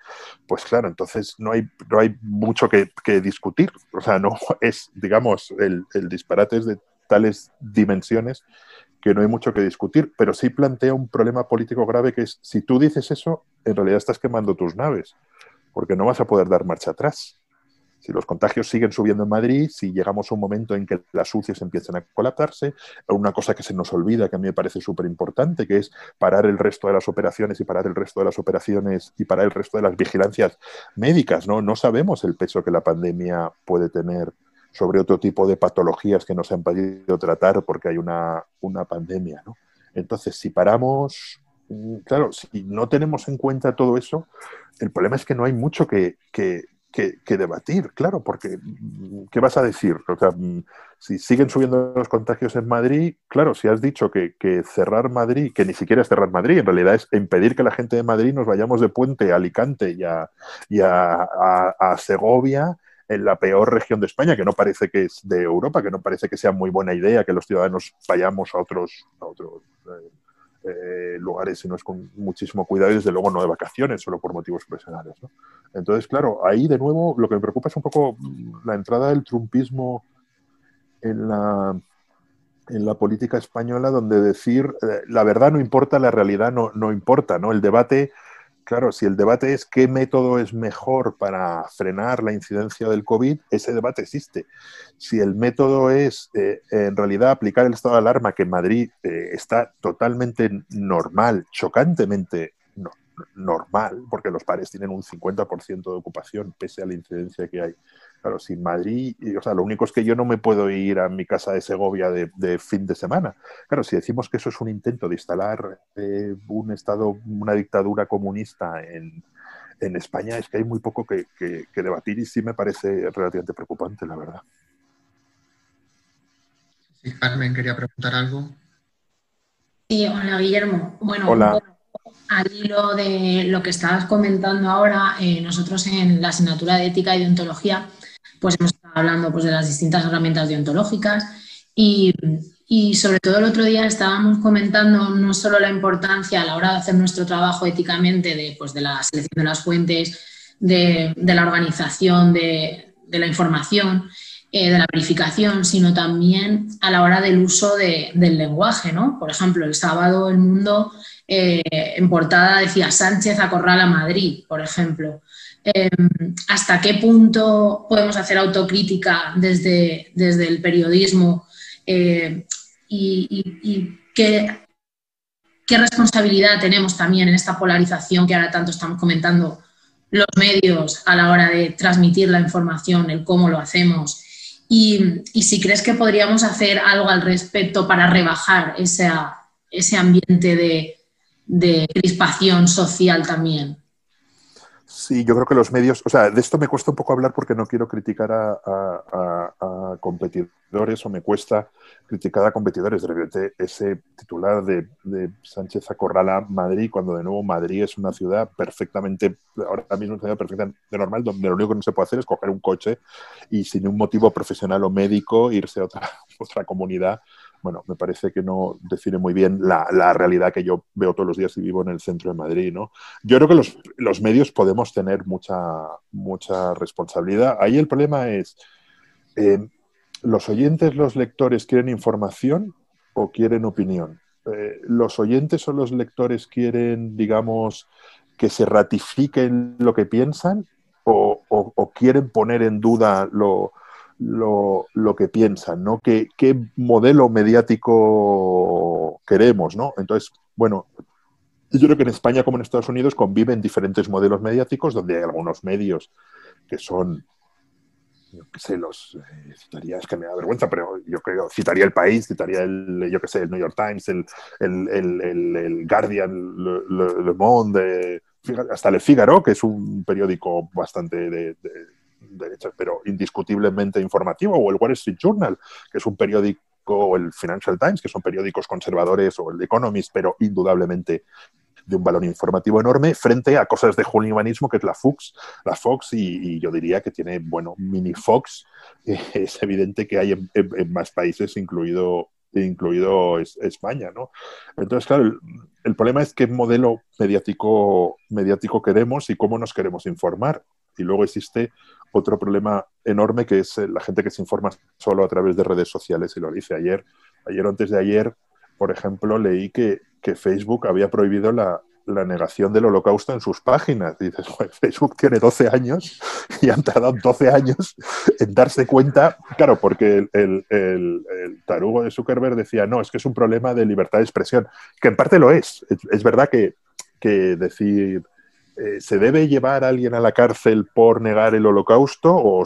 pues claro, entonces no hay, no hay mucho que, discutir. O sea, no es, digamos, el, el disparate es de tales dimensiones que no hay mucho que discutir, pero sí plantea un problema político grave que es, si tú dices eso, en realidad estás quemando tus naves porque no vas a poder dar marcha atrás. Si los contagios siguen subiendo en Madrid, si llegamos a un momento en que las UCIs empiezan a colapsarse, una cosa que se nos olvida, que a mí me parece súper importante, que es parar el resto de las operaciones y parar el resto de las operaciones y parar el resto de las vigilancias médicas. No, no sabemos el peso que la pandemia puede tener sobre otro tipo de patologías que no se han podido tratar porque hay una, una pandemia. ¿no? Entonces, si paramos, mm, claro, si no tenemos en cuenta todo eso, el problema es que no hay mucho que, debatir, claro, porque ¿qué vas a decir? O sea, si siguen subiendo los contagios en Madrid, claro, si has dicho que, cerrar Madrid, que ni siquiera es cerrar Madrid, en realidad es impedir que la gente de Madrid nos vayamos de puente a Alicante y a, a, Segovia, en la peor región de España, que no parece que es de Europa, que no parece que sea muy buena idea que los ciudadanos vayamos a otros, a otros eh, eh, lugares es con muchísimo cuidado y desde luego no de vacaciones, solo por motivos profesionales. Entonces, claro, ahí de nuevo lo que me preocupa es un poco la entrada del trumpismo en la, en la política española, donde decir eh, la verdad no importa, la realidad no, no importa, ¿no? El debate Claro, si el debate es qué método es mejor para frenar la incidencia del COVID, ese debate existe. Si el método es eh, en realidad aplicar el estado de alarma, que en Madrid eh, está totalmente normal, chocantemente normal, porque los pares tienen un 50% de ocupación pese a la incidencia que hay, Claro, sin Madrid, o sea, lo único es que yo no me puedo ir a mi casa de Segovia de, fin de semana. Claro, si decimos que eso es un intento de instalar eh, un Estado, una dictadura comunista en, España, es que hay muy poco que, debatir y sí me parece relativamente preocupante, la verdad. Sí, Carmen, quería preguntar algo. Sí, hola Guillermo. Bueno, al hilo de lo que estabas comentando ahora, eh, nosotros en la asignatura de ética y deontología pues hemos estado hablando pues, de las distintas herramientas deontológicas y, sobre todo el otro día estábamos comentando no solo la importancia a la hora de hacer nuestro trabajo éticamente de, pues, de la selección de las fuentes, de, la organización de, la información, eh, de la verificación, sino también a la hora del uso del lenguaje. ¿no? Por ejemplo, el sábado el mundo eh, en portada decía Sánchez acorrala Madrid, por ejemplo. Em, hasta qué punto podemos hacer autocrítica desde, desde el periodismo eh, y, qué, responsabilidad tenemos también en esta polarización que ahora tanto estamos comentando los medios a la hora de transmitir la información, el cómo lo hacemos. Y, si crees que podríamos hacer algo al respecto para rebajar ese ambiente de, de crispación social también. Sí, yo creo que los medios, o sea, de esto me cuesta un poco hablar porque no quiero criticar a, competidores o me cuesta criticar a competidores. De repente, ese titular de, Sánchez Acorrala Madrid, cuando de nuevo Madrid es una ciudad perfectamente, ahora mismo una ciudad perfectamente normal, donde lo único que no se puede hacer es coger un coche y sin un motivo profesional o médico irse a otra, otra comunidad bueno, me parece que no define muy bien la, realidad que yo veo todos los días y vivo en el centro de Madrid, ¿no? Yo creo que los, medios podemos tener mucha, mucha responsabilidad. Ahí el problema es, eh, ¿los oyentes, los lectores quieren información o quieren opinión? Eh, ¿Los oyentes o los lectores quieren, digamos, que se ratifiquen lo que piensan o, o, quieren poner en duda lo, lo, que piensan, ¿no? ¿Qué, ¿Qué, modelo mediático queremos, ¿no? Entonces, bueno, yo creo que en España como en Estados Unidos conviven diferentes modelos mediáticos donde hay algunos medios que son yo qué sé, los eh, citaría, es que me da vergüenza, pero yo creo, citaría el país, citaría el, yo qué sé, el New York Times, el, el, Guardian, Le, Monde, hasta Le Figaro, que es un periódico bastante de, derecha, pero indiscutiblemente informativo, o el Wall Street Journal, que es un periódico o el Financial Times, que son periódicos conservadores, o el Economist, pero indudablemente de un valor informativo enorme frente a cosas de humanismo que es la Fox, la Fox y, yo diría que tiene, bueno, mini Fox, es evidente que hay en, más países, incluido, incluido España, ¿no? Entonces, claro, el, problema es qué modelo mediático, mediático queremos y cómo nos queremos informar. Y luego existe otro problema enorme que es la gente que se informa solo a través de redes sociales, y lo dice ayer, ayer o antes de ayer, por ejemplo, leí que, Facebook había prohibido la, negación del holocausto en sus páginas. dices, Facebook tiene 12 años y han tardado 12 años en darse cuenta, claro, porque el, tarugo de Zuckerberg decía, no, es que es un problema de libertad de expresión, que en parte lo es. Es, verdad que, decir, eh, ¿se debe llevar a alguien a la cárcel por negar el holocausto o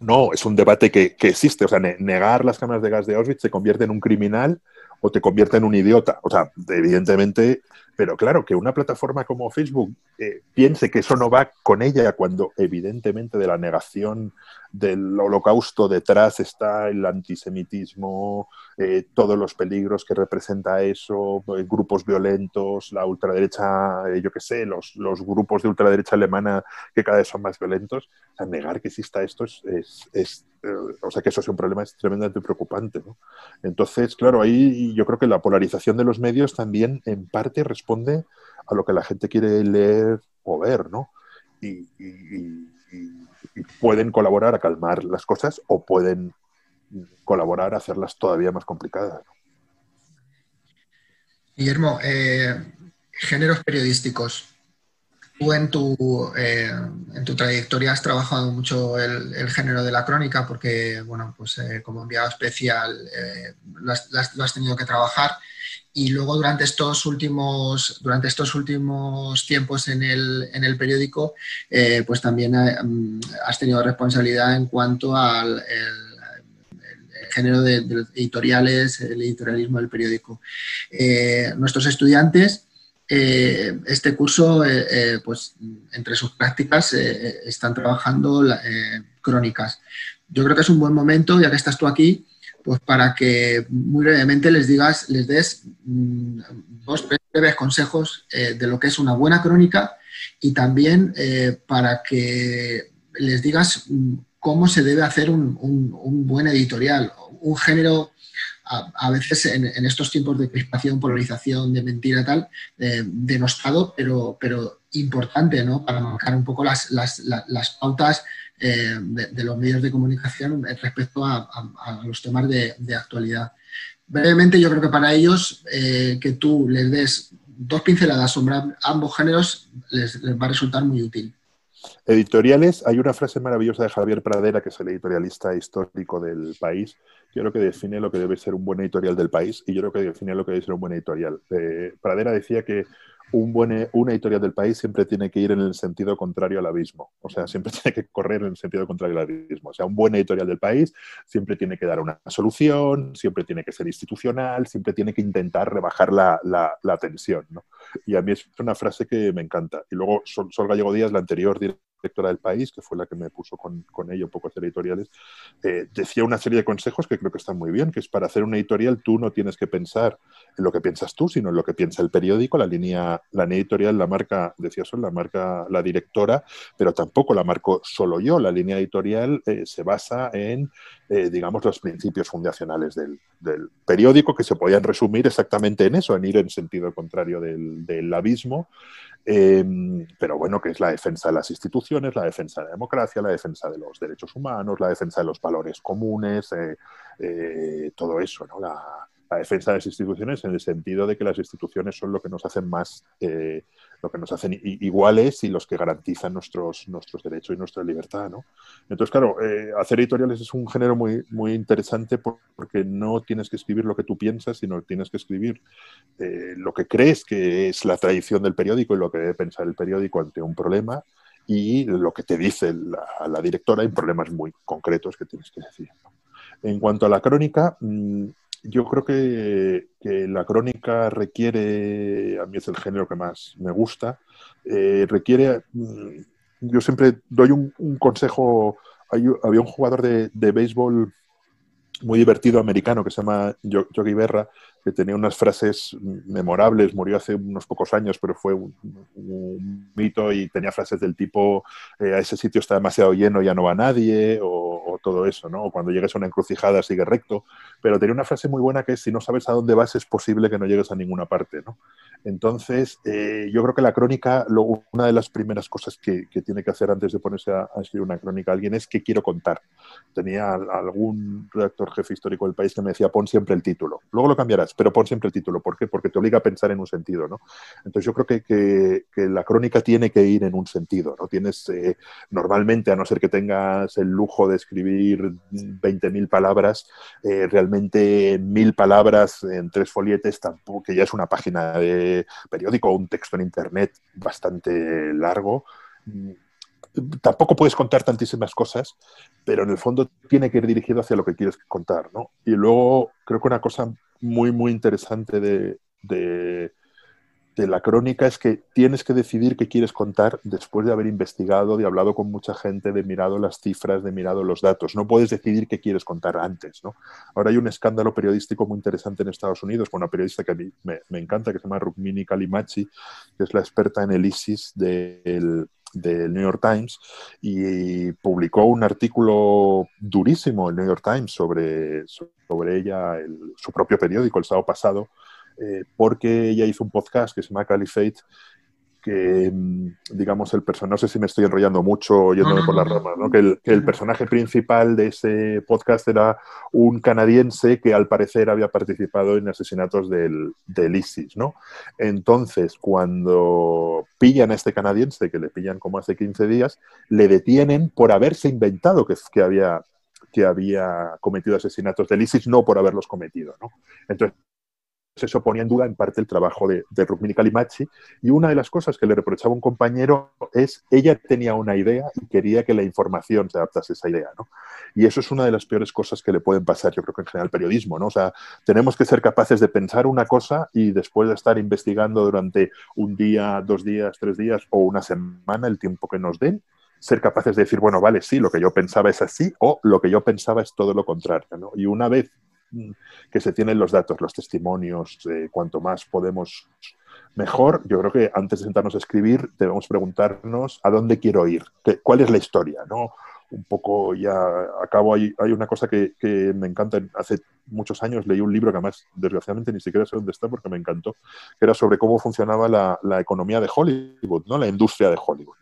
no, es un debate que, existe. O sea, negar las cámaras de gas de Auschwitz se convierte en un criminal o te convierte en un idiota. O sea, evidentemente, pero claro, que una plataforma como Facebook eh, piense que eso no va con ella cuando evidentemente de la negación del holocausto detrás está el antisemitismo, eh, todos los peligros que representa eso, eh, grupos violentos, la ultraderecha, yo qué sé, los, los, grupos de ultraderecha alemana que cada vez son más violentos. O sea, negar que exista esto es, es, o sea, que eso es un problema es tremendamente preocupante. ¿no? Entonces, claro, ahí yo creo que la polarización de los medios también en parte responde a lo que la gente quiere leer o ver, ¿no? Y, pueden colaborar a calmar las cosas o pueden colaborar a hacerlas todavía más complicadas. Guillermo, eh, géneros periodísticos. Tú en tu, eh, en tu trayectoria has trabajado mucho el, género de la crónica porque, bueno, pues eh, como enviado especial lo has, tenido que trabajar y luego durante estos últimos, durante estos últimos tiempos en el, en el periódico, eh, pues también eh, mm, has tenido responsabilidad en cuanto al género de, editoriales, el editorialismo del periódico. Eh, nuestros estudiantes, este curso, pues entre sus prácticas, están trabajando crónicas. Yo creo que es un buen momento, ya que estás tú aquí, pues para que muy brevemente les digas, les des mm, dos breves consejos eh, de lo que es una buena crónica y también eh, para que les digas mm, cómo se debe hacer un, buen editorial, un género a, veces en, estos tiempos de crispación, polarización, de mentira tal, eh, denostado, pero, pero importante, ¿no? Para marcar un poco las, las pautas eh, de, los medios de comunicación respecto a, los temas de, actualidad. Brevemente, yo creo que para ellos, eh, que tú les des dos pinceladas sobre ambos géneros les, va a resultar muy útil. Editoriales, hay una frase maravillosa de Javier Pradera, que es el editorialista histórico del país, yo creo que define lo que debe ser un buen editorial del país y yo creo que define lo que debe ser un buen editorial. Eh, Pradera decía que un buen, una editorial del país siempre tiene que ir en el sentido contrario al abismo. O sea, siempre tiene que correr en el sentido contrario al abismo. O sea, un buen editorial del país siempre tiene que dar una solución, siempre tiene que ser institucional, siempre tiene que intentar rebajar la, la, tensión. ¿no? Y a mí es una frase que me encanta. Y luego Sol, Sol Gallego Díaz, la anterior directora del país, que fue la que me puso con, con ella un poco hacer editoriales, eh, decía una serie de consejos que creo que están muy bien, que es para hacer una editorial tú no tienes que pensar en lo que piensas tú, sino en lo que piensa el periódico, la línea, la línea editorial, la marca, decía Sol, la marca la directora, pero tampoco la marco solo yo. La línea editorial eh, se basa en, eh, digamos, los principios fundacionales del, periódico, que se podían resumir exactamente en eso, en ir en sentido contrario del, abismo. Em, pero bueno, que es la defensa de las instituciones, la defensa de la democracia, la defensa de los derechos humanos, la defensa de los valores comunes, eh, eh, todo eso, ¿no? La, defensa de las instituciones en el sentido de que las instituciones son lo que nos hacen más, eh, lo que nos hacen iguales y los que garantizan nuestros, nuestros derechos y nuestra libertad. ¿no? Entonces, claro, eh, hacer editoriales es un género muy, muy interesante porque no tienes que escribir lo que tú piensas, sino tienes que escribir eh, lo que crees que es la tradición del periódico y lo que debe pensar el periódico ante un problema y lo que te dice la, directora en problemas muy concretos que tienes que decir. En cuanto a la crónica, mm, yo creo que, la crónica requiere, a mí es el género que más me gusta, eh, requiere, mm, yo siempre doy un, consejo, había un jugador de, de béisbol muy divertido americano que se llama Yogi Berra, que tenía unas frases memorables, murió hace unos pocos años, pero fue un, mito y tenía frases del tipo, eh, a ese sitio está demasiado lleno, ya no va nadie, o, todo eso, ¿no? O cuando llegues a una encrucijada sigue recto, pero tenía una frase muy buena que es, si no sabes a dónde vas es posible que no llegues a ninguna parte, ¿no? Entonces, eh, yo creo que la crónica, una de las primeras cosas que, tiene que hacer antes de ponerse a, a, escribir una crónica a alguien es qué quiero contar. Tenía algún redactor jefe histórico del país que me decía, pon siempre el título. Luego lo cambiarás pero pon siempre el título. ¿Por qué? Porque te obliga a pensar en un sentido, ¿no? Entonces yo creo que, la crónica tiene que ir en un sentido, ¿no? Tienes, eh, normalmente, a no ser que tengas el lujo de escribir 20.000 palabras, eh, realmente mil palabras en tres folietes, tampoco, que ya es una página de periódico o un texto en internet bastante largo, tampoco puedes contar tantísimas cosas, pero en el fondo tiene que ir dirigido hacia lo que quieres contar, ¿no? Y luego creo que una cosa muy, muy interesante de, de, la crónica es que tienes que decidir qué quieres contar después de haber investigado, de hablado con mucha gente, de mirado las cifras, de mirado los datos. No puedes decidir qué quieres contar antes, ¿no? Ahora hay un escándalo periodístico muy interesante en Estados Unidos con una periodista que a mí me, encanta, que se llama Rukmini Kalimachi, que es la experta en el ISIS del del New York Times y publicó un artículo durísimo el New York Times sobre, sobre ella, su propio periódico, el sábado pasado, eh, porque ella hizo un podcast que se llama Caliphate que, mm, digamos, el personaje, no sé si me estoy enrollando mucho yéndome por las ramas, ¿no? que, el, personaje principal de ese podcast era un canadiense que al parecer había participado en asesinatos del, del ISIS, ¿no? Entonces, cuando pillan a este canadiense, que le pillan como hace 15 días, le detienen por haberse inventado que, que había que había cometido asesinatos del ISIS, no por haberlos cometido. ¿no? Entonces, eso ponía en duda en parte el trabajo de, de Rukmini Kalimachi. Y una de las cosas que le reprochaba un compañero es, ella tenía una idea y quería que la información se adaptase a esa idea. ¿no? Y eso es una de las peores cosas que le pueden pasar, yo creo que en general al periodismo. ¿no? O sea, tenemos que ser capaces de pensar una cosa y después de estar investigando durante un día, dos días, tres días o una semana, el tiempo que nos den, ser capaces de decir, bueno, vale, sí, lo que yo pensaba es así o lo que yo pensaba es todo lo contrario. ¿no? Y una vez que se tienen los datos, los testimonios, eh, cuanto más podemos mejor. Yo creo que antes de sentarnos a escribir debemos preguntarnos a dónde quiero ir, cuál es la historia, ¿no? Un poco ya acabo, hay, hay una cosa que, me encanta. Hace muchos años leí un libro que además, desgraciadamente, ni siquiera sé dónde está porque me encantó, que era sobre cómo funcionaba la, la economía de Hollywood, ¿no? La industria de Hollywood.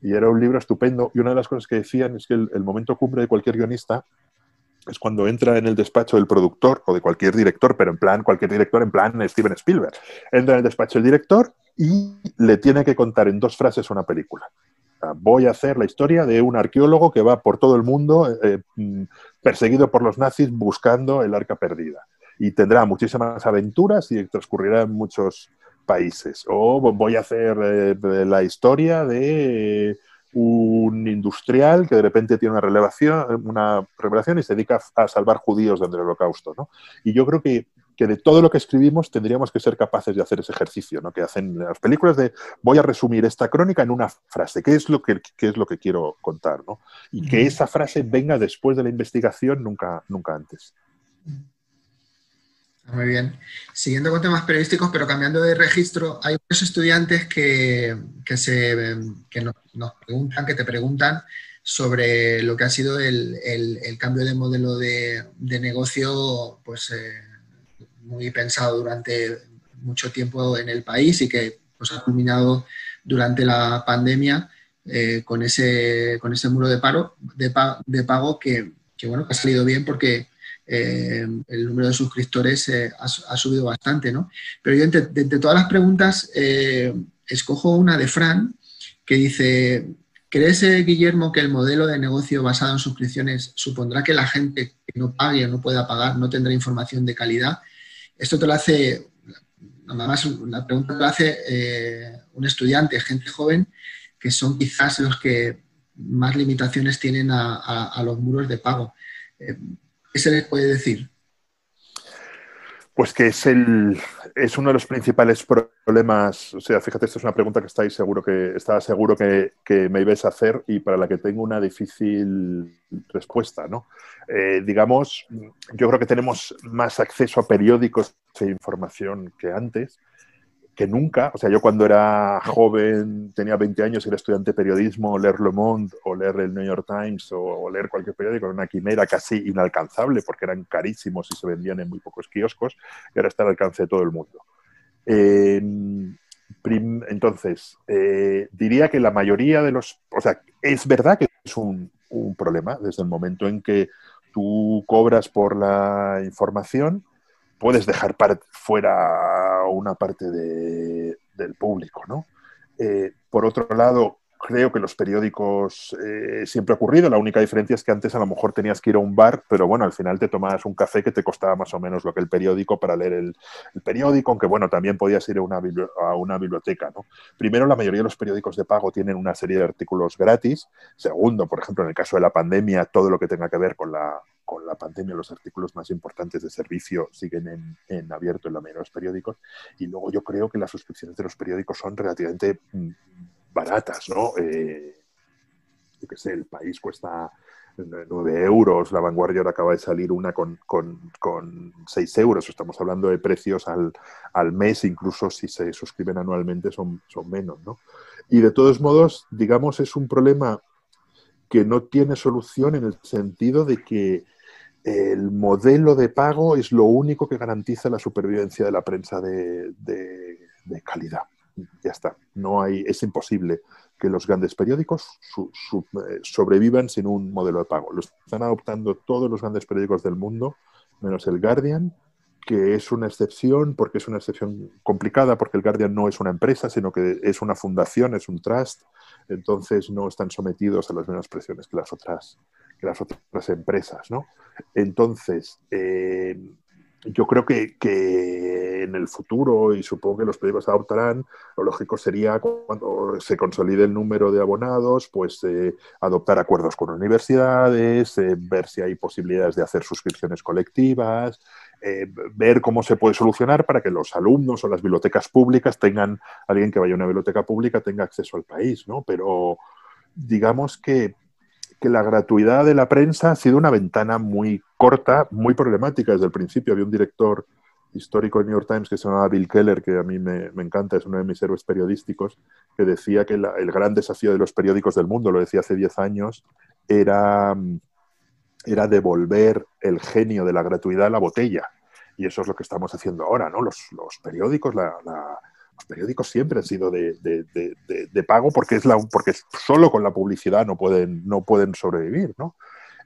Y era un libro estupendo. Y una de las cosas que decían es que el momento cumbre de cualquier guionista es cuando entra en el despacho del productor o de cualquier director, pero en plan, cualquier director, en plan Steven Spielberg. Entra en el despacho del director y le tiene que contar en dos frases una película. Voy a hacer la historia de un arqueólogo que va por todo el mundo eh, mm, perseguido por los nazis buscando el arca perdida. Y tendrá muchísimas aventuras y transcurrirá en muchos países. O voy a hacer eh, la historia de un industrial que de repente tiene una revelación, una revelación y se dedica a salvar judíos del holocausto. ¿no? Y yo creo que, que, de todo lo que escribimos tendríamos que ser capaces de hacer ese ejercicio, ¿no? que hacen las películas de voy a resumir esta crónica en una frase, ¿qué es lo que, qué es lo que quiero contar? ¿no? Y que esa frase venga después de la investigación, nunca, nunca antes. Muy bien. Siguiendo con temas periodísticos, pero cambiando de registro, hay muchos estudiantes que, se, nos, preguntan, que te preguntan sobre lo que ha sido el, cambio de modelo de, negocio, pues eh, muy pensado durante mucho tiempo en el país y que pues, ha culminado durante la pandemia eh, con, ese, con ese muro de, paro, de, pago que, que, bueno, que ha salido bien porque eh, el número de suscriptores eh, ha, subido bastante, ¿no? Pero yo entre, todas las preguntas escojo una de Fran que dice, ¿crees, Guillermo, que el modelo de negocio basado en suscripciones supondrá que la gente que no pague o no pueda pagar no tendrá información de calidad? Esto te lo hace, nada más la pregunta te lo hace un estudiante, gente joven, que son quizás los que más limitaciones tienen a, los muros de pago. ¿Qué se les puede decir? Pues que es, el, es uno de los principales problemas. O sea, fíjate, esta es una pregunta que estáis seguro que estaba seguro que, me ibas a hacer y para la que tengo una difícil respuesta. ¿no? Eh, digamos, yo creo que tenemos más acceso a periódicos e información que antes que nunca, o sea, yo cuando era joven, tenía 20 años, era estudiante de periodismo, leer Le Monde o leer el New York Times o, leer cualquier periódico era una quimera casi inalcanzable porque eran carísimos y se vendían en muy pocos kioscos y ahora está al alcance de todo el mundo. entonces, eh, diría que la mayoría de los, o sea, es verdad que es un, un problema desde el momento en que tú cobras por la información, puedes dejar fuera una parte del público, ¿no? Eh, por otro lado, creo que los periódicos eh, siempre ha ocurrido. La única diferencia es que antes a lo mejor tenías que ir a un bar, pero bueno, al final te tomabas un café que te costaba más o menos lo que el periódico para leer el, periódico, aunque bueno, también podías ir a una, a una biblioteca. ¿no? Primero, la mayoría de los periódicos de pago tienen una serie de artículos gratis. Segundo, por ejemplo, en el caso de la pandemia, todo lo que tenga que ver con la, con la pandemia, los artículos más importantes de servicio siguen en, abierto en la mayoría de los periódicos. Y luego yo creo que las suscripciones de los periódicos son relativamente mm, baratas, ¿no? Eh, yo qué sé, el país cuesta 9 euros, la vanguardia ahora acaba de salir una con, con, 6 euros, estamos hablando de precios al, al, mes, incluso si se suscriben anualmente son, son menos, ¿no? Y de todos modos, digamos, es un problema que no tiene solución en el sentido de que el modelo de pago es lo único que garantiza la supervivencia de la prensa de, calidad ya está. No hay, es imposible que los grandes periódicos eh, sobrevivan sin un modelo de pago. Lo están adoptando todos los grandes periódicos del mundo, menos el Guardian, que es una excepción porque es una excepción complicada, porque el Guardian no es una empresa, sino que es una fundación, es un trust, entonces no están sometidos a las mismas presiones que las otras, que las otras empresas. ¿no? Entonces, eh, yo creo que, en el futuro, y supongo que los periódicos adoptarán, lo lógico sería cuando se consolide el número de abonados, pues eh, adoptar acuerdos con universidades, eh, ver si hay posibilidades de hacer suscripciones colectivas, ver cómo se puede solucionar para que los alumnos o las bibliotecas públicas tengan, alguien que vaya a una biblioteca pública tenga acceso al país, ¿no? Pero digamos que que la gratuidad de la prensa ha sido una ventana muy corta, muy problemática desde el principio. Había un director histórico del New York Times que se llamaba Bill Keller, que a mí me, encanta, es uno de mis héroes periodísticos, que decía que el gran desafío de los periódicos del mundo, lo decía hace 10 años, era, era devolver el genio de la gratuidad a la botella. Y eso es lo que estamos haciendo ahora, ¿no? Los, periódicos, la los periódicos siempre han sido de, pago porque, es la, porque solo con la publicidad no pueden, no pueden sobrevivir, ¿no?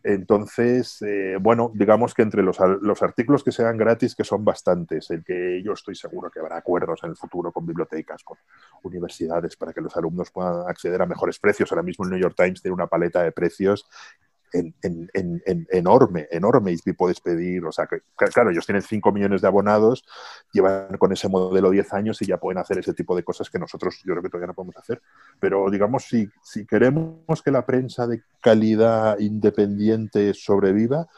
Entonces, eh, bueno, digamos que entre los, los, artículos que sean gratis, que son bastantes, el que yo estoy seguro que habrá acuerdos en el futuro con bibliotecas, con universidades, para que los alumnos puedan acceder a mejores precios. Ahora mismo el New York Times tiene una paleta de precios en, enorme, enorme y puedes pedir, o sea, que, claro, ellos tienen 5 millones de abonados, llevan con ese modelo 10 años y ya pueden hacer ese tipo de cosas que nosotros yo creo que todavía no podemos hacer. Pero digamos, si, si queremos que la prensa de calidad independiente sobreviva,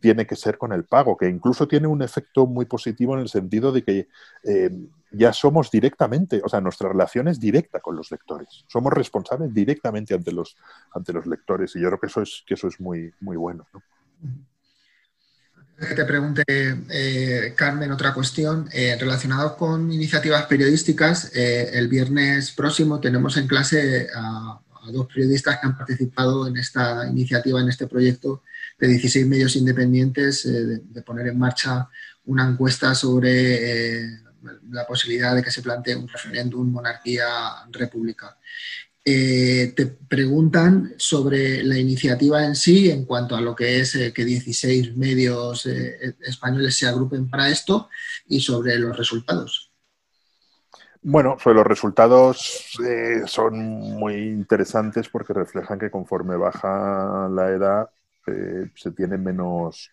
tiene que ser con el pago, que incluso tiene un efecto muy positivo en el sentido de que eh, ya somos directamente, o sea, nuestra relación es directa con los lectores. Somos responsables directamente ante los, ante los lectores y yo creo que eso es, que eso es muy, muy bueno. Te pregunte, eh, Carmen, otra cuestión. Eh, relacionado con iniciativas periodísticas, eh, el viernes próximo tenemos en clase a, dos periodistas que han participado en esta iniciativa, en este proyecto de 16 medios independientes, de, poner en marcha una encuesta sobre la posibilidad de que se plantee un referéndum monarquía-república. eh, te preguntan sobre la iniciativa en sí, en cuanto a lo que es eh, que 16 medios eh, españoles se agrupen para esto y sobre los resultados. Bueno, sobre los resultados son muy interesantes porque reflejan que conforme baja la edad se tiene menos,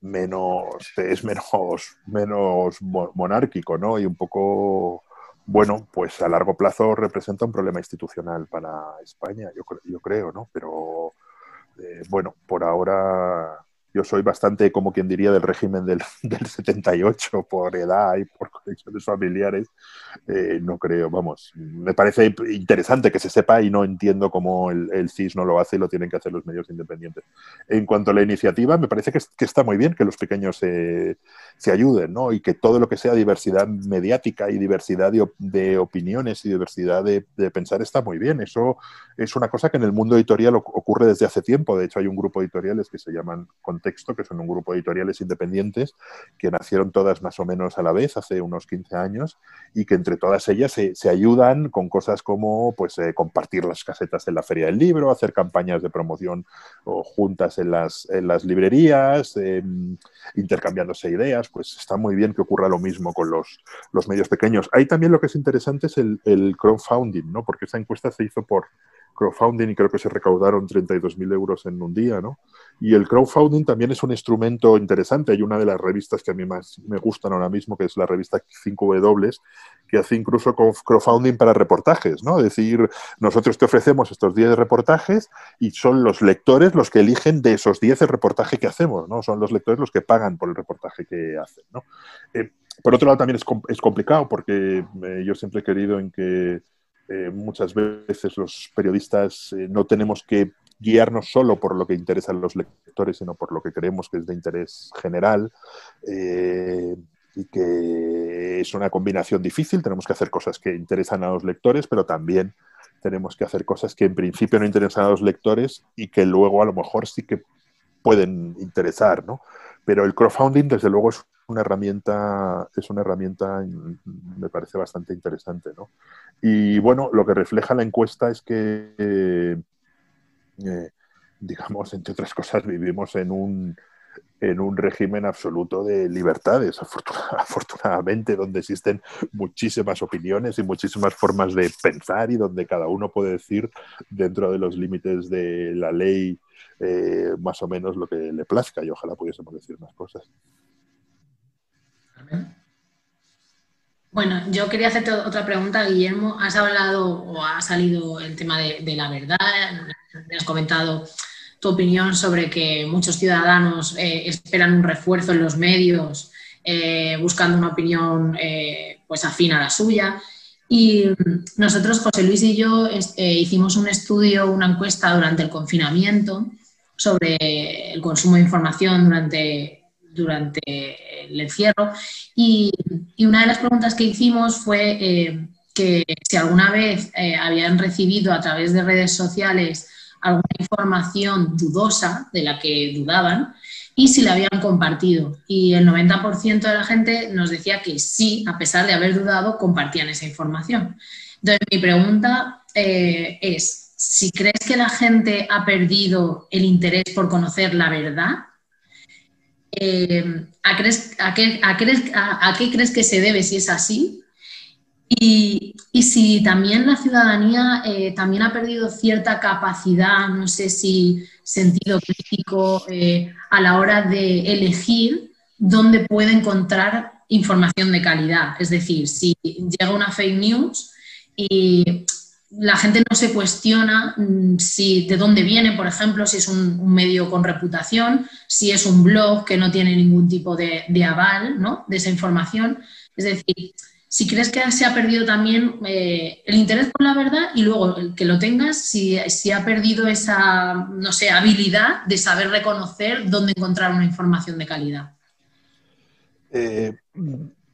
menos, es menos, menos monárquico, ¿no? Y un poco bueno, pues a largo plazo representa un problema institucional para España, yo, yo creo, ¿no? Pero eh, bueno, por ahora yo soy bastante, como quien diría, del régimen del, 78 por edad y por conexiones familiares. Eh, no creo, vamos, me parece interesante que se sepa y no entiendo cómo el, CIS no lo hace y lo tienen que hacer los medios independientes. En cuanto a la iniciativa, me parece que, está muy bien que los pequeños se, ayuden, ¿no? Y que todo lo que sea diversidad mediática y diversidad de, opiniones y diversidad de, de, pensar está muy bien. Eso es una cosa que en el mundo editorial ocurre desde hace tiempo. De hecho, hay un grupo de editoriales que se llaman Texto, que son un grupo de editoriales independientes que nacieron todas más o menos a la vez hace unos 15 años y que entre todas ellas se, ayudan con cosas como pues, eh, compartir las casetas en la feria del libro, hacer campañas de promoción o juntas en las, en las librerías, em, intercambiándose ideas, pues está muy bien que ocurra lo mismo con los, los medios pequeños. Ahí también lo que es interesante es el, el crowdfunding, ¿no? porque esa encuesta se hizo por crowdfunding y creo que se recaudaron 32.000 euros en un día, ¿no? Y el crowdfunding también es un instrumento interesante. Hay una de las revistas que a mí más me gustan ahora mismo, que es la revista 5W, que hace incluso crowdfunding para reportajes, ¿no? Es decir, nosotros te ofrecemos estos 10 reportajes y son los lectores los que eligen de esos 10 el reportaje que hacemos, ¿no? Son los lectores los que pagan por el reportaje que hacen, ¿no? Eh, por otro lado, también es, es complicado porque eh, yo siempre he querido en que eh, muchas veces los periodistas eh, no tenemos que guiarnos solo por lo que interesa a los lectores, sino por lo que creemos que es de interés general eh, y que es una combinación difícil. Tenemos que hacer cosas que interesan a los lectores, pero también tenemos que hacer cosas que en principio no interesan a los lectores y que luego a lo mejor sí que pueden interesar, ¿no? Pero el crowdfunding, desde luego, es una herramienta, es una herramienta, me parece bastante interesante, ¿no? Y bueno, lo que refleja la encuesta es que, eh, digamos, entre otras cosas, vivimos en un, en un régimen absoluto de libertades, afortunadamente, donde existen muchísimas opiniones y muchísimas formas de pensar y donde cada uno puede decir dentro de los límites de la ley eh, más o menos lo que le plazca y ojalá pudiésemos decir más cosas. Bueno, yo quería hacerte otra pregunta, Guillermo. Has hablado o ha salido el tema de, la verdad, has comentado opinión sobre que muchos ciudadanos eh, esperan un refuerzo en los medios eh, buscando una opinión eh, pues afín a la suya. Y nosotros, José Luis y yo, hicimos un estudio, una encuesta durante el confinamiento sobre el consumo de información durante durante el encierro. Y, una de las preguntas que hicimos fue eh, que si alguna vez eh, habían recibido a través de redes sociales alguna información dudosa de la que dudaban y si la habían compartido. Y el 90% de la gente nos decía que sí, a pesar de haber dudado, compartían esa información. Entonces, mi pregunta eh, es, si crees que la gente ha perdido el interés por conocer la verdad eh, ¿a, qué, crees que se debe si es así? Y, si también la ciudadanía eh, también ha perdido cierta capacidad, no sé si sentido crítico eh, a la hora de elegir dónde puede encontrar información de calidad. Es decir, si llega una fake news y la gente no se cuestiona mm, si de dónde viene, por ejemplo, si es un, medio con reputación, si es un blog que no tiene ningún tipo de, aval ¿no? de esa información. Es decir, si crees que se ha perdido también eh, el interés por la verdad y luego el que lo tengas, si, si, ha perdido esa, no sé, habilidad de saber reconocer dónde encontrar una información de calidad. Eh,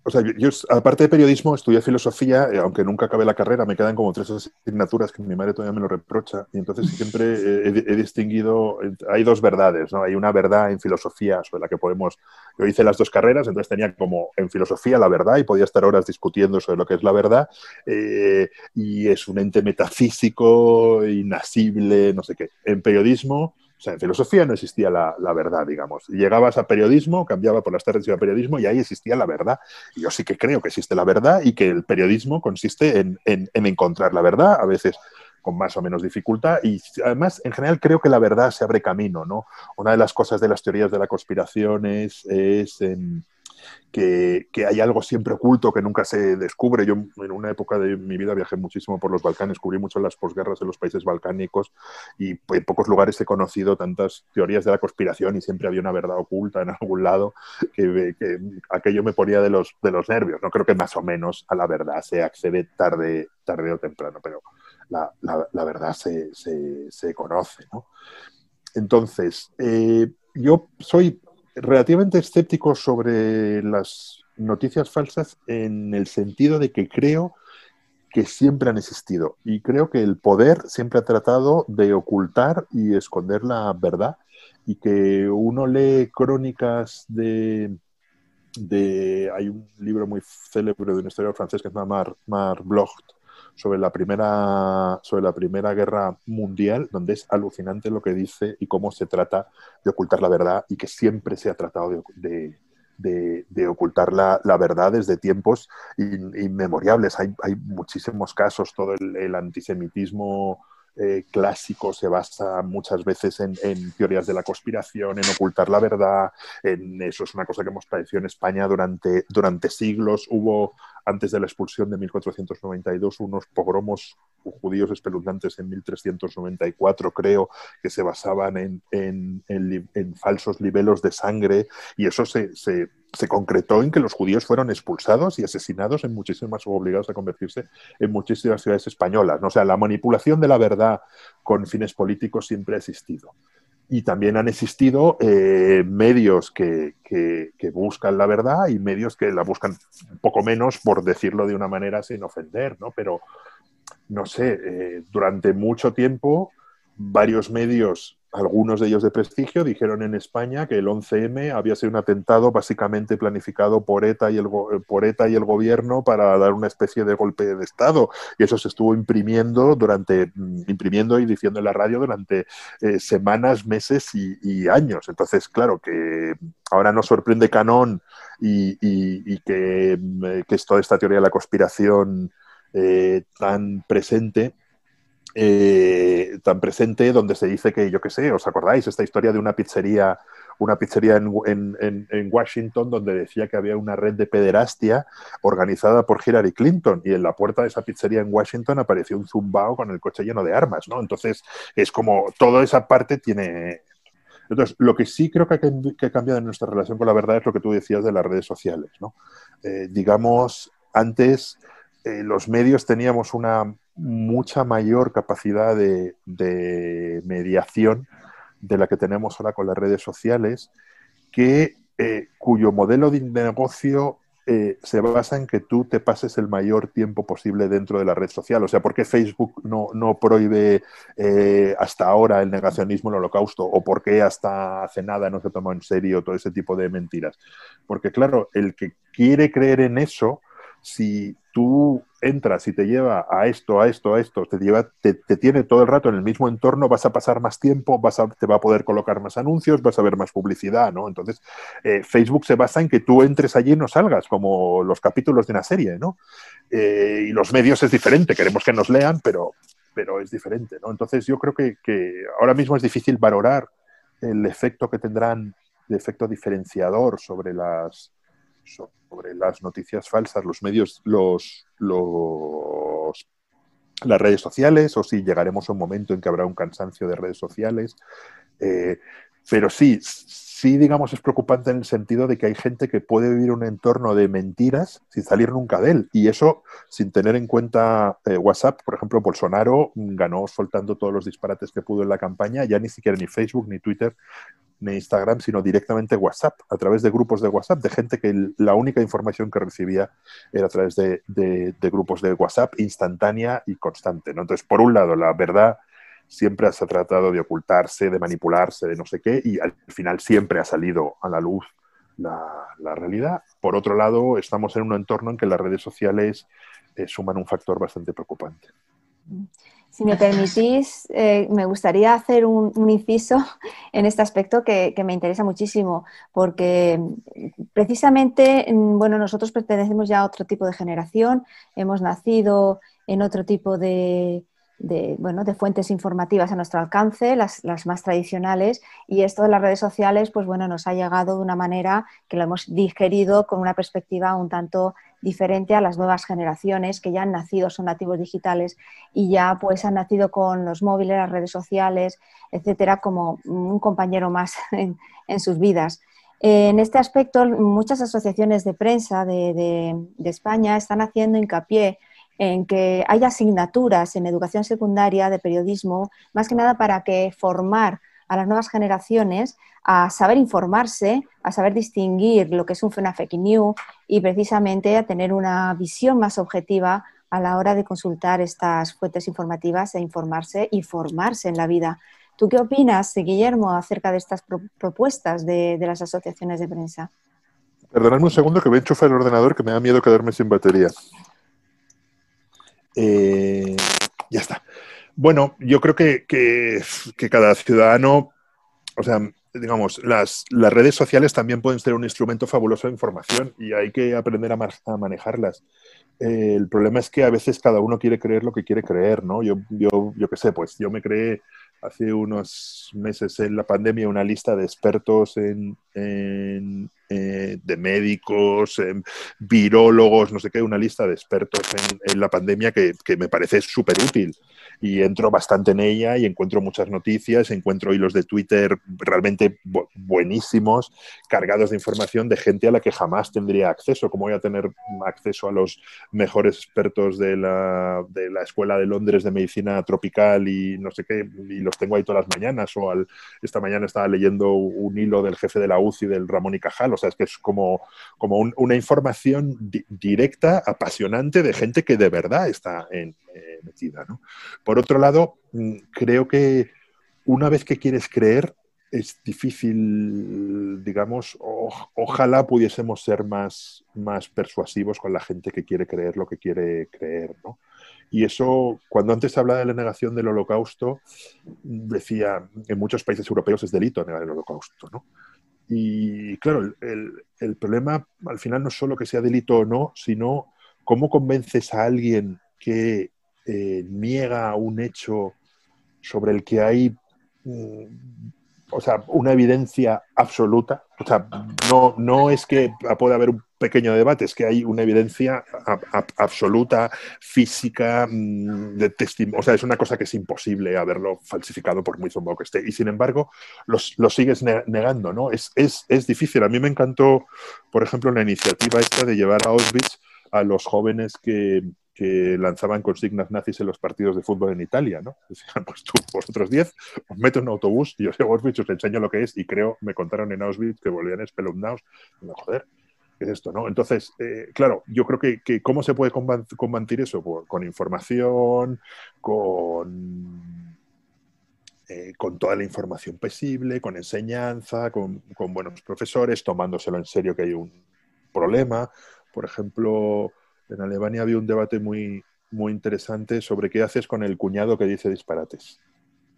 o sea, yo, aparte de periodismo, estudié filosofía, eh, aunque nunca acabé la carrera, me quedan como tres asignaturas que mi madre todavía me lo reprocha, y entonces siempre he, distinguido, hay dos verdades, ¿no? Hay una verdad en filosofía sobre la que podemos, yo hice las dos carreras, entonces tenía como en filosofía la verdad y podía estar horas discutiendo sobre lo que es la verdad, eh, y es un ente metafísico, inasible, no sé qué. En periodismo sea, en filosofía no existía la, verdad, digamos. Llegabas a periodismo, cambiaba por las tardes y a periodismo y ahí existía la verdad. Yo sí que creo que existe la verdad y que el periodismo consiste en, encontrar la verdad, a veces con más o menos dificultad y además en general creo que la verdad se abre camino, ¿no? Una de las cosas de las teorías de la conspiración es, es en, que, hay algo siempre oculto que nunca se descubre. Yo en una época de mi vida viajé muchísimo por los Balcanes, cubrí mucho las posguerras en los países balcánicos y en pocos lugares he conocido tantas teorías de la conspiración y siempre había una verdad oculta en algún lado que, aquello me ponía de los, de los nervios. No creo que más o menos a la verdad se accede tarde, tarde o temprano, pero la, verdad se, se, conoce. Entonces, eh, yo soy relativamente escéptico sobre las noticias falsas en el sentido de que creo que siempre han existido. Y creo que el poder siempre ha tratado de ocultar y esconder la verdad. Y que uno lee crónicas de, de hay un libro muy célebre de una historia francés que se llama Mar, Mar Blocht sobre la primera, sobre la primera guerra mundial, donde es alucinante lo que dice y cómo se trata de ocultar la verdad y que siempre se ha tratado de, de, ocultar la, la, verdad desde tiempos inmemoriales. Hay, hay muchísimos casos, todo el antisemitismo eh, clásico se basa muchas veces en, teorías de la conspiración, en ocultar la verdad, en eso es una cosa que hemos padecido en España durante, durante siglos. Hubo, antes de la expulsión de 1492, unos pogromos judíos espeluznantes en 1394, creo, que se basaban en, falsos libelos de sangre y eso se se concretó en que los judíos fueron expulsados y asesinados en muchísimas, obligados a convertirse en muchísimas ciudades españolas. O sea, la manipulación de la verdad con fines políticos siempre ha existido. Y también han existido eh, medios que, buscan la verdad y medios que la buscan un poco menos, por decirlo de una manera sin ofender, ¿no? Pero, no sé, eh, durante mucho tiempo varios medios algunos de ellos de prestigio, dijeron en España que el 11M había sido un atentado básicamente planificado por ETA y el, por ETA y el gobierno para dar una especie de golpe de Estado. Y eso se estuvo imprimiendo durante, mm, imprimiendo y diciendo en la radio durante eh, semanas, meses y, años. Entonces, claro, que ahora nos sorprende Canon y, que, mm, que, es toda esta teoría de la conspiración eh, tan presente eh, tan presente donde se dice que, yo qué sé, ¿os acordáis? Esta historia de una pizzería, una pizzería en, Washington donde decía que había una red de pederastia organizada por Hillary Clinton y en la puerta de esa pizzería en Washington apareció un zumbao con el coche lleno de armas, ¿no? Entonces, es como toda esa parte tiene... Entonces, lo que sí creo que ha, cambiado en nuestra relación con la verdad es lo que tú decías de las redes sociales, ¿no? Eh, digamos, antes eh, los medios teníamos una mucha mayor capacidad de, mediación de la que tenemos ahora con las redes sociales, que, eh, cuyo modelo de negocio eh, se basa en que tú te pases el mayor tiempo posible dentro de la red social. O sea, ¿por qué Facebook no, no prohíbe eh, hasta ahora el negacionismo, el holocausto? ¿O por qué hasta hace nada no se toma en serio todo ese tipo de mentiras? Porque claro, el que quiere creer en eso, si tú entras y te lleva a esto, a esto, a esto, te, lleva, te, tiene todo el rato en el mismo entorno, vas a pasar más tiempo, vas a, te va a poder colocar más anuncios, vas a ver más publicidad, ¿no? Entonces, eh, Facebook se basa en que tú entres allí y no salgas, como los capítulos de una serie, ¿no? Eh, y los medios es diferente, queremos que nos lean, pero, pero es diferente, ¿no? Entonces, yo creo que, que ahora mismo es difícil valorar el efecto que tendrán, el efecto diferenciador sobre las sobre las noticias falsas, los medios, los, los, las redes sociales, o si llegaremos a un momento en que habrá un cansancio de redes sociales. Eh, pero sí, sí, digamos, es preocupante en el sentido de que hay gente que puede vivir un entorno de mentiras sin salir nunca de él. Y eso sin tener en cuenta eh, WhatsApp. Por ejemplo, Bolsonaro ganó soltando todos los disparates que pudo en la campaña. Ya ni siquiera ni Facebook ni Twitter ni Instagram, sino directamente WhatsApp, a través de grupos de WhatsApp, de gente que la única información que recibía era a través de, grupos de WhatsApp instantánea y constante. ¿no? Entonces, por un lado, la verdad siempre se ha tratado de ocultarse, de manipularse, de no sé qué, y al final siempre ha salido a la luz la, realidad. Por otro lado, estamos en un entorno en que las redes sociales eh, suman un factor bastante preocupante. Si me permitís, eh, me gustaría hacer un, inciso en este aspecto que, me interesa muchísimo, porque precisamente, mm, bueno, nosotros pertenecemos ya a otro tipo de generación, hemos nacido en otro tipo de, bueno, de fuentes informativas a nuestro alcance, las, las, más tradicionales, y esto de las redes sociales, pues bueno, nos ha llegado de una manera que lo hemos digerido con una perspectiva un tanto diferente a las nuevas generaciones que ya han nacido, son nativos digitales y ya pues han nacido con los móviles, las redes sociales, etcétera, como un compañero más en, sus vidas. En este aspecto, muchas asociaciones de prensa de, de, España están haciendo hincapié en que haya asignaturas en educación secundaria de periodismo, más que nada para que formar a las nuevas generaciones a saber informarse, a saber distinguir lo que es un fake news y precisamente a tener una visión más objetiva a la hora de consultar estas fuentes informativas e informarse y formarse en la vida. ¿Tú qué opinas, Guillermo, acerca de estas propuestas de, las asociaciones de prensa? Perdonadme un segundo que me enchufa el ordenador que me da miedo quedarme sin batería. Eh, ya está. Bueno, yo creo que, cada ciudadano, o sea, digamos, las, redes sociales también pueden ser un instrumento fabuloso de información y hay que aprender a, manejarlas. Eh, el problema es que a veces cada uno quiere creer lo que quiere creer, ¿no? Yo, yo, yo qué sé, pues yo me creé hace unos meses en la pandemia una lista de expertos en, eh, de médicos, virólogos, no sé qué, una lista de expertos en, la pandemia que, que me parece súper útil y entro bastante en ella y encuentro muchas noticias, encuentro hilos de Twitter realmente buenísimos, cargados de información de gente a la que jamás tendría acceso. ¿Cómo voy a tener acceso a los mejores expertos de la, de la Escuela de Londres de Medicina Tropical y no sé qué, y los tengo ahí todas las mañanas? O esta mañana estaba leyendo un hilo del jefe de la UCI, del Ramón y Cajal, sea, es que es como, como una información directa, apasionante de gente que de verdad está en, eh, metida. ¿no? Por otro lado, mm, creo que una vez que quieres creer, es difícil, digamos, ojalá pudiésemos ser más, más persuasivos con la gente que quiere creer lo que quiere creer, ¿no? Y eso, cuando antes hablaba de la negación del holocausto, decía, en muchos países europeos es delito negar el holocausto, ¿no? Y claro, el, el problema al final no es solo que sea delito o no, sino cómo convences a alguien que eh, niega un hecho sobre el que hay mm, o sea, una evidencia absoluta. O sea, no, no es que pueda haber un pequeño debate, es que hay una evidencia absoluta, física, mm, de testimonio. O sea, es una cosa que es imposible haberlo falsificado por muy zombo que esté. Y sin embargo, lo sigues negando, ¿no? Es, es, es difícil. A mí me encantó, por ejemplo, la iniciativa esta de llevar a Auschwitz a los jóvenes que, que lanzaban consignas nazis en los partidos de fútbol en Italia, ¿no? Decían, pues tú, vosotros 10, os meto en un autobús y os llevo a Auschwitz, os enseño lo que es y creo, me contaron en Auschwitz que volvían espelundados. No, joder, ¿qué es esto, no? Entonces, eh, claro, yo creo que, ¿cómo se puede combatir eso? Pues, con información, con... Eh, con toda la información posible, con enseñanza, con, con buenos profesores, tomándoselo en serio que hay un problema. Por ejemplo, en Alemania había un debate muy, muy interesante sobre qué haces con el cuñado que dice disparates.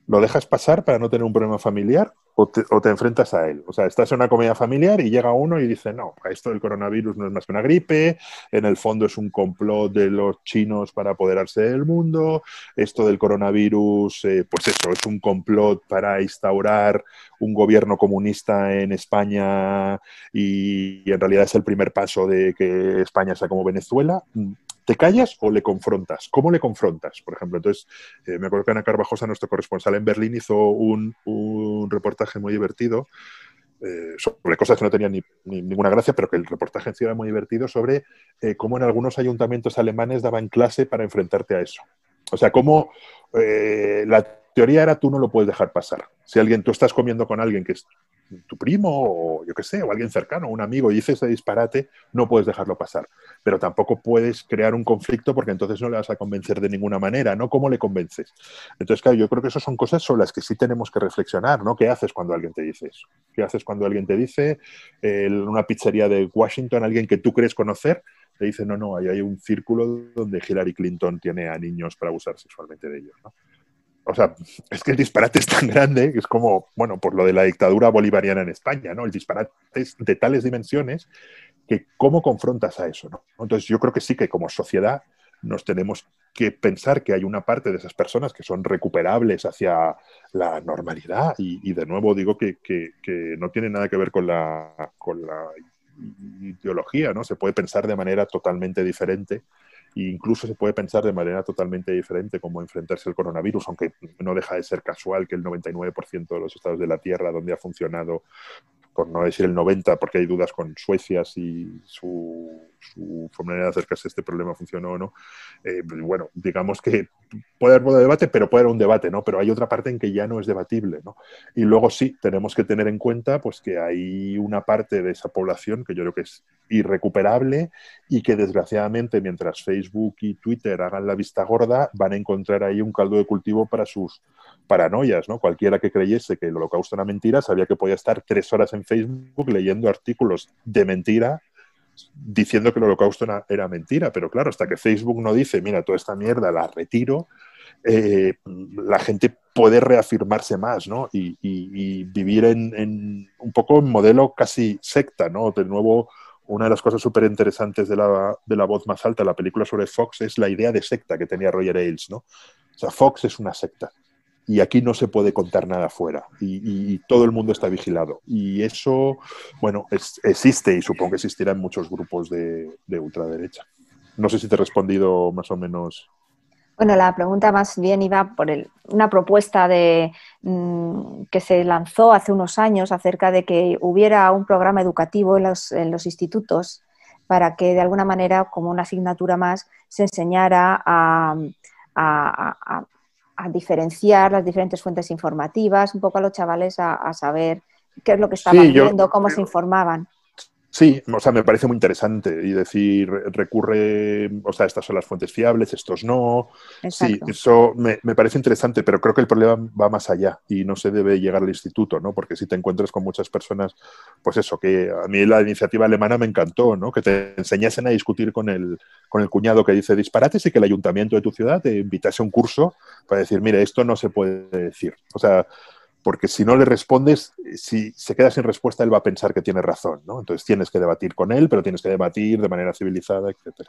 ¿Lo dejas pasar para no tener un problema familiar o te, enfrentas a él? O sea, estás en una comida familiar y llega uno y dice, no, esto del coronavirus no es más que una gripe, en el fondo es un complot de los chinos para apoderarse del mundo, esto del coronavirus, eh, pues eso, es un complot para instaurar un gobierno comunista en España y, y en realidad es el primer paso de que España sea como Venezuela. ¿Te callas o le confrontas? ¿Cómo le confrontas? Por ejemplo, entonces, eh, me acuerdo que Ana Carvajosa, nuestro corresponsal en Berlín, hizo un, reportaje muy divertido eh, sobre cosas que no tenían ni, ninguna gracia, pero que el reportaje en sí era muy divertido sobre eh, cómo en algunos ayuntamientos alemanes daban clase para enfrentarte a eso. O sea, cómo la teoría era tú no lo puedes dejar pasar. Si alguien, tú estás comiendo con alguien que tu primo o yo qué sé, o alguien cercano, un amigo, y dice ese disparate, no puedes dejarlo pasar. Pero tampoco puedes crear un conflicto porque entonces no le vas a convencer de ninguna manera, ¿no? ¿Cómo le convences? Entonces, claro, yo creo que esas son cosas sobre las que sí tenemos que reflexionar, ¿no? ¿Qué haces cuando alguien te dice eso? ¿Qué haces cuando alguien te dice en una pizzería de Washington, alguien que tú crees conocer, te dice, no, no, ahí hay un círculo donde Hillary Clinton tiene a niños para abusar sexualmente de ellos, ¿no? O sea, es que el disparate es tan grande que es como, bueno, por lo de la dictadura bolivariana en España, ¿no? El disparate es de tales dimensiones que cómo confrontas a eso, ¿no? Entonces yo creo que sí que como sociedad nos tenemos que pensar que hay una parte de esas personas que son recuperables hacia la normalidad y, de nuevo digo que, que, no tiene nada que ver con la, con la ideología, ¿no? Se puede pensar de manera totalmente diferente incluso se puede pensar de manera totalmente diferente cómo enfrentarse al coronavirus, aunque no deja de ser casual que el 99% de los estados de la Tierra donde ha funcionado, por no decir el 90%, porque hay dudas con Suecia si su su manera de acercarse a este problema funcionó o no. Eh, pues, bueno, digamos que puede haber debate, pero puede haber un debate, ¿no? Pero hay otra parte en que ya no es debatible, ¿no? Y luego sí, tenemos que tener en cuenta pues que hay una parte de esa población que yo creo que es irrecuperable y que desgraciadamente mientras Facebook y Twitter hagan la vista gorda, van a encontrar ahí un caldo de cultivo para sus paranoias, ¿no? Cualquiera que creyese que el holocausto era mentira sabía que podía estar tres horas en Facebook leyendo artículos de mentira diciendo que el holocausto era, mentira, pero claro, hasta que Facebook no dice, mira, toda esta mierda la retiro, eh, la gente puede reafirmarse más, ¿no? Y, vivir en, un poco en modelo casi secta, ¿no? De nuevo, una de las cosas súper interesantes de la, de la voz más alta, la película sobre Fox, es la idea de secta que tenía Roger Ailes, ¿no? O sea, Fox es una secta y aquí no se puede contar nada fuera y, todo el mundo está vigilado. Y eso, bueno, existe y supongo que existirá en muchos grupos de, ultraderecha. No sé si te he respondido más o menos. Bueno, la pregunta más bien iba por una propuesta de, mm, que se lanzó hace unos años acerca de que hubiera un programa educativo en los, institutos para que de alguna manera, como una asignatura más, se enseñara a diferenciar las diferentes fuentes informativas, un poco a los chavales a, saber qué es lo que estaban viendo, cómo se informaban. Sí, o sea, me parece muy interesante y decir, recurre, o sea, estas son las fuentes fiables, estos no. Sí, eso me, parece interesante, pero creo que el problema va más allá y no se debe llegar al instituto, ¿no? Porque si te encuentras con muchas personas, pues eso, que a mí la iniciativa alemana me encantó, ¿no? Que te enseñasen a discutir con el, con el cuñado que dice disparates y que el ayuntamiento de tu ciudad te invitase a un curso para decir, mire, esto no se puede decir. O sea, porque si no le respondes, si se queda sin respuesta, él va a pensar que tiene razón, ¿no? Entonces tienes que debatir con él, pero tienes que debatir de manera civilizada, etc.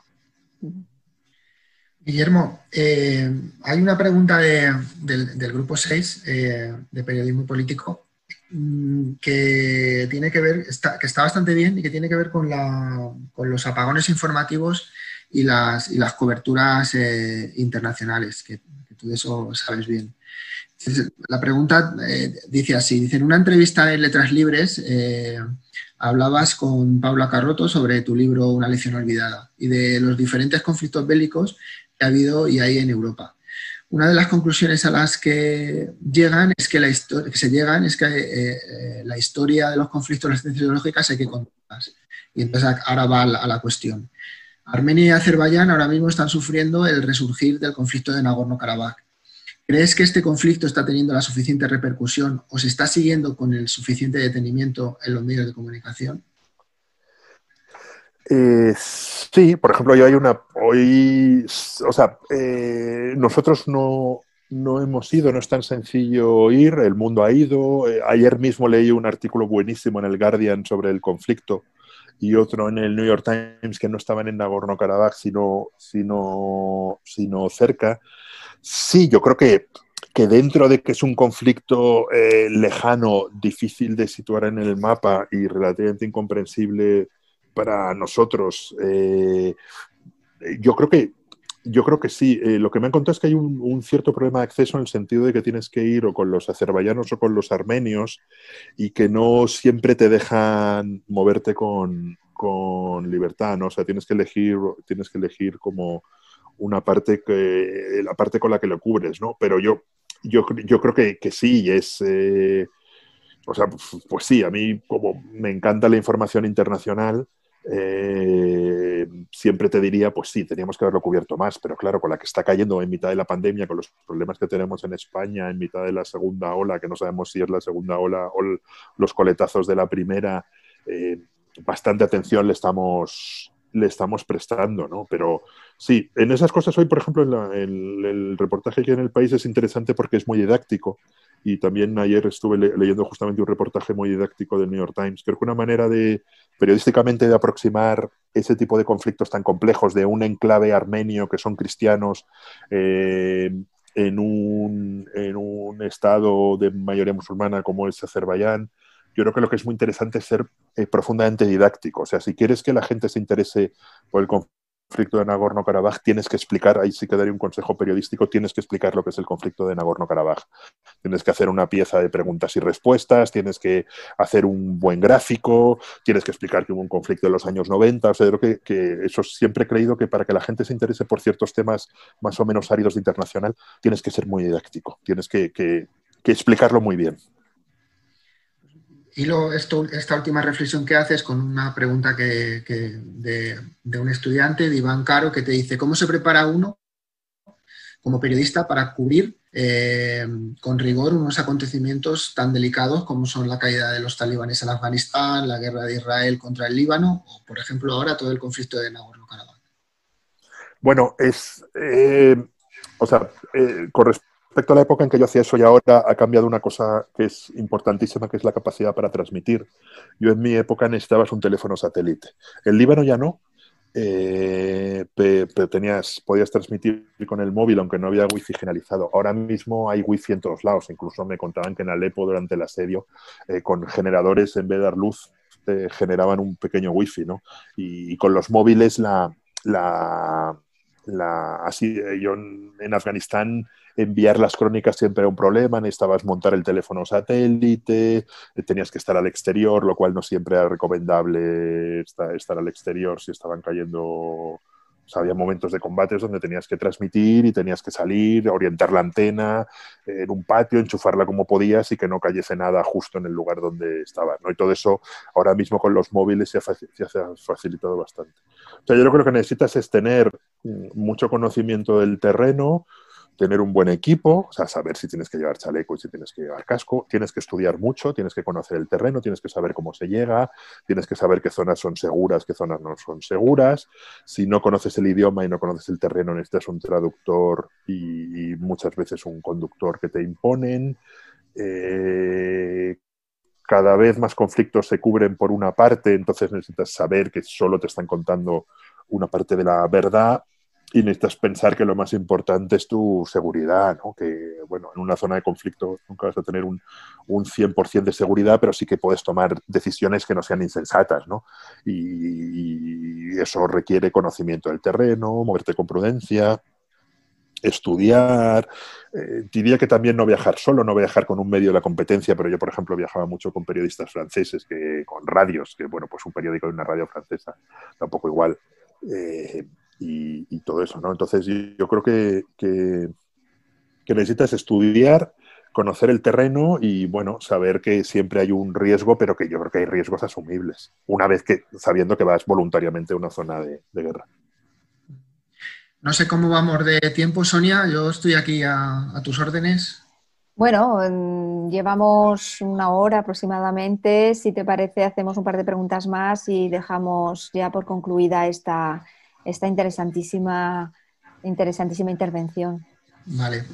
Guillermo, eh, hay una pregunta del, grupo 6 eh, de periodismo político mm, que tiene que ver, está, que está bastante bien y que tiene que ver con, los apagones informativos y las, coberturas eh, internacionales, que, que, tú de eso sabes bien. La pregunta eh, dice así, dice, en una entrevista en Letras Libres eh, hablabas con Paula Carroto sobre tu libro Una lección olvidada y de los diferentes conflictos bélicos que ha habido y hay en Europa. Una de las conclusiones a las que llegan es que la historia que se llegan es que eh, la historia de los conflictos, las ciencias ideológicas hay que contarlas. Y entonces ahora va a la cuestión. Armenia y Azerbaiyán ahora mismo están sufriendo el resurgir del conflicto de Nagorno-Karabaj ¿Crees que este conflicto está teniendo la suficiente repercusión o se está siguiendo con el suficiente detenimiento en los medios de comunicación? Eh, sí, por ejemplo, yo hay una. Hoy, o sea, eh, nosotros no, hemos ido, no es tan sencillo ir, el mundo ha ido. Eh, ayer mismo leí un artículo buenísimo en el Guardian sobre el conflicto y otro en el New York Times que no estaban en Nagorno-Karabaj, sino, sino, sino cerca. Sí, yo creo que, que dentro de que es un conflicto eh, lejano, difícil de situar en el mapa y relativamente incomprensible para nosotros, eh, yo creo que yo creo que sí. Eh, lo que me han contado es que hay un, cierto problema de acceso en el sentido de que tienes que ir o con los azerbaiyanos o con los armenios y que no siempre te dejan moverte con, con libertad, ¿no? O sea, tienes que elegir, tienes que elegir como una parte que la parte con la que lo cubres, ¿no? Pero yo, yo, yo creo que, que sí, es, eh, o sea, pues sí, a mí como me encanta la información internacional, eh, siempre te diría, pues sí, teníamos que haberlo cubierto más, pero claro, con la que está cayendo en mitad de la pandemia, con los problemas que tenemos en España, en mitad de la segunda ola, que no sabemos si es la segunda ola o los coletazos de la primera, eh, bastante atención le estamos, le estamos prestando, ¿no? Pero sí, en esas cosas hoy, por ejemplo, en el reportaje que en el país es interesante porque es muy didáctico y también ayer estuve leyendo justamente un reportaje muy didáctico del New York Times. Creo que una manera de, periodísticamente, de aproximar ese tipo de conflictos tan complejos de un enclave armenio que son cristianos eh, en, un, en un estado de mayoría musulmana como es Azerbaiyán, yo creo que lo que es muy interesante es ser eh, profundamente didáctico. O sea, si quieres que la gente se interese por el conflicto, conflicto de Nagorno-Karabaj, tienes que explicar, ahí sí que daría un consejo periodístico, tienes que explicar lo que es el conflicto de Nagorno-Karabaj. Tienes que hacer una pieza de preguntas y respuestas, tienes que hacer un buen gráfico, tienes que explicar que hubo un conflicto en los años 90, o sea, creo que, eso siempre he creído que para que la gente se interese por ciertos temas más o menos áridos de internacional, tienes que ser muy didáctico, tienes que explicarlo muy bien. Y esto, esta última reflexión que haces con una pregunta que, de, un estudiante, de Iván Caro, que te dice, ¿cómo se prepara uno como periodista para cubrir eh, con rigor unos acontecimientos tan delicados como son la caída de los talibanes en Afganistán, la guerra de Israel contra el Líbano o, por ejemplo, ahora todo el conflicto de Nagorno-Karabaj? Bueno, es... Eh, o sea, eh, corresponde respecto a la época en que yo hacía eso y ahora ha cambiado una cosa que es importantísima, que es la capacidad para transmitir. Yo en mi época necesitabas un teléfono satélite. El Líbano ya no, eh, pero tenías, podías transmitir con el móvil, aunque no había wifi generalizado. Ahora mismo hay wifi en todos lados. Incluso me contaban que en Alepo, durante el asedio, eh, con generadores, en vez de dar luz, eh, generaban un pequeño wifi, ¿no? Y, con los móviles, la, la, la así, yo en Afganistán enviar las crónicas siempre era un problema, necesitabas montar el teléfono satélite, eh, tenías que estar al exterior, lo cual no siempre era recomendable estar, al exterior si estaban cayendo había momentos de combates donde tenías que transmitir y tenías que salir, orientar la antena en un patio, enchufarla como podías y que no cayese nada justo en el lugar donde estaba. ¿no? Y todo eso ahora mismo con los móviles se ha, se ha facilitado bastante. O sea, yo creo que lo que necesitas es tener mm, mucho conocimiento del terreno, tener un buen equipo, o sea, saber si tienes que llevar chaleco y si tienes que llevar casco, tienes que estudiar mucho, tienes que conocer el terreno, tienes que saber cómo se llega, tienes que saber qué zonas son seguras, qué zonas no son seguras. Si no conoces el idioma y no conoces el terreno, necesitas un traductor y, muchas veces un conductor que te imponen. Eh, cada vez más conflictos se cubren por una parte, entonces necesitas saber que solo te están contando una parte de la verdad y necesitas pensar que lo más importante es tu seguridad, ¿no? Que, bueno, en una zona de conflicto nunca vas a tener un, un 100% de seguridad, pero sí que puedes tomar decisiones que no sean insensatas, ¿no? Y, eso requiere conocimiento del terreno, moverte con prudencia, estudiar. Eh, diría que también no viajar solo, no viajar con un medio de la competencia, pero yo, por ejemplo, viajaba mucho con periodistas franceses, que, con radios, que, bueno, pues un periódico de una radio francesa, tampoco igual. Eh, y, todo eso, ¿no? Entonces yo, creo que, que, necesitas estudiar, conocer el terreno y, bueno, saber que siempre hay un riesgo, pero que yo creo que hay riesgos asumibles, una vez que, sabiendo que vas voluntariamente a una zona de, guerra. No sé cómo vamos de tiempo, Sonia, yo estoy aquí a, a tus órdenes. Bueno, llevamos una hora aproximadamente. Si te parece, hacemos un par de preguntas más y dejamos ya por concluida esta, esta interesantísima, interesantísima intervención. Vale.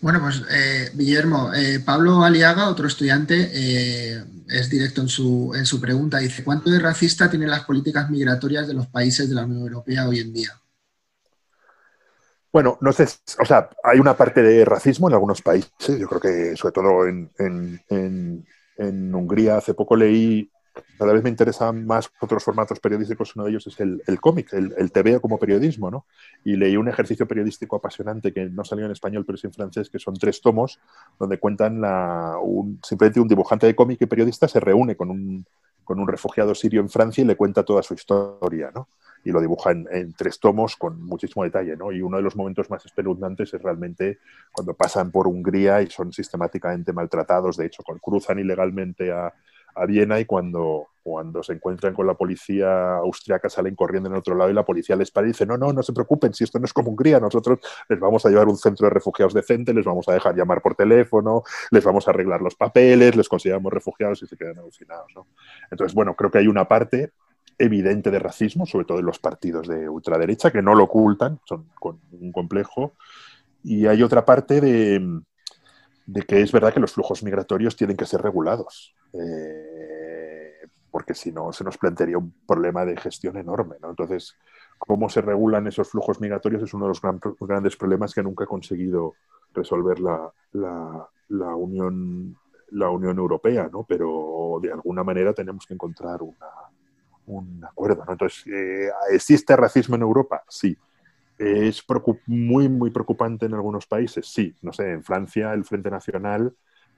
Bueno, pues eh, Guillermo, eh, Pablo Aliaga, otro estudiante, eh, es directo en su, en su pregunta. Dice, ¿cuánto de racista tienen las políticas migratorias de los países de la Unión Europea hoy en día? Bueno, no sé, o sea, hay una parte de racismo en algunos países. Yo creo que, sobre todo en, en Hungría, hace poco leí cada vez me interesan más otros formatos periodísticos. Uno de ellos es el, cómic, el, el, TV como periodismo, ¿no? Y leí un ejercicio periodístico apasionante que no salió en español, pero es en francés, que son tres tomos, donde cuentan la, un, simplemente un dibujante de cómic y periodista se reúne con un, con un refugiado sirio en Francia y le cuenta toda su historia, ¿no? y lo dibuja en, tres tomos con muchísimo detalle. ¿no? Y uno de los momentos más espeluznantes es realmente cuando pasan por Hungría y son sistemáticamente maltratados. De hecho, cruzan ilegalmente a, a Viena y cuando, cuando se encuentran con la policía austriaca salen corriendo en otro lado y la policía les para y dice, no, no, no se preocupen, si esto no es como Hungría, nosotros les vamos a llevar un centro de refugiados decente, les vamos a dejar llamar por teléfono, les vamos a arreglar los papeles, les consideramos refugiados y se quedan alucinados. ¿no? Entonces, bueno, creo que hay una parte evidente de racismo, sobre todo en los partidos de ultraderecha, que no lo ocultan, son con un complejo. Y hay otra parte de, que es verdad que los flujos migratorios tienen que ser regulados, eh, porque si no se nos plantearía un problema de gestión enorme. Entonces, cómo se regulan esos flujos migratorios es uno de los grandes problemas que nunca ha conseguido resolver la, la, Unión, la Unión Europea, ¿no? pero de alguna manera tenemos que encontrar una, un acuerdo. ¿no? Entonces, eh, ¿existe racismo en Europa? Sí. ¿Es muy, muy preocupante en algunos países? Sí. No sé, en Francia el Frente Nacional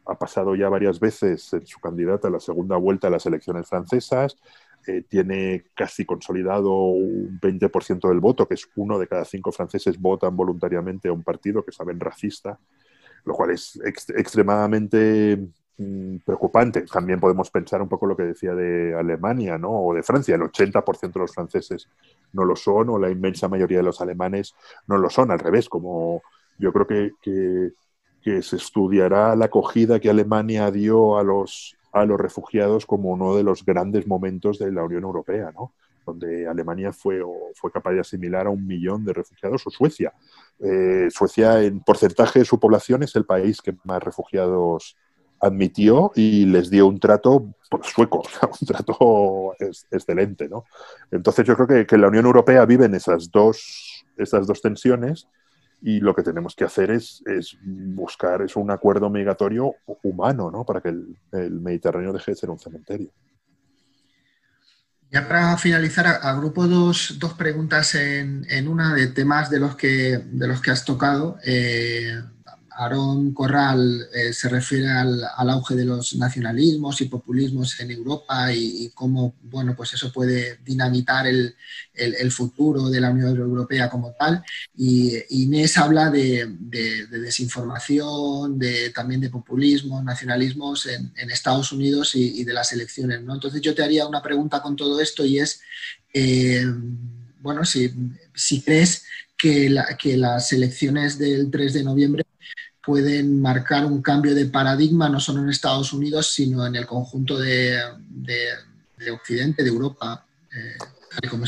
ha pasado ya varias veces en su candidata a la segunda vuelta a las elecciones francesas. Eh, tiene casi consolidado un 20% del voto, que es uno de cada cinco franceses votan voluntariamente a un partido que saben racista, lo cual es extremadamente Mm, preocupante. También podemos pensar un poco lo que decía de Alemania ¿no? o de Francia. El 80% de los franceses no lo son o la inmensa mayoría de los alemanes no lo son. Al revés, como yo creo que, que, se estudiará la acogida que Alemania dio a los, a los refugiados como uno de los grandes momentos de la Unión Europea, ¿no? donde Alemania fue, fue capaz de asimilar a un millón de refugiados, o Suecia. Eh, Suecia, en porcentaje de su población, es el país que más refugiados admitió y les dio un trato sueco, un trato excelente. ¿no? Entonces yo creo que, la Unión Europea vive en esas dos, esas dos tensiones y lo que tenemos que hacer es, buscar es un acuerdo migratorio humano ¿no? para que el, Mediterráneo deje de ser un cementerio. Ya para finalizar, agrupo dos, dos preguntas en, en, una de temas de los que, de los que has tocado. Eh, Aarón Corral eh, se refiere al, auge de los nacionalismos y populismos en Europa y, cómo bueno, pues eso puede dinamitar el, futuro de la Unión Europea como tal. Y Inés habla de, desinformación, de, también de populismo, nacionalismos en, Estados Unidos y, de las elecciones. ¿no? Entonces yo te haría una pregunta con todo esto y es, eh, bueno, si, si crees que, que las elecciones del 3 de noviembre pueden marcar un cambio de paradigma no solo en Estados Unidos, sino en el conjunto de, Occidente, de Europa, eh,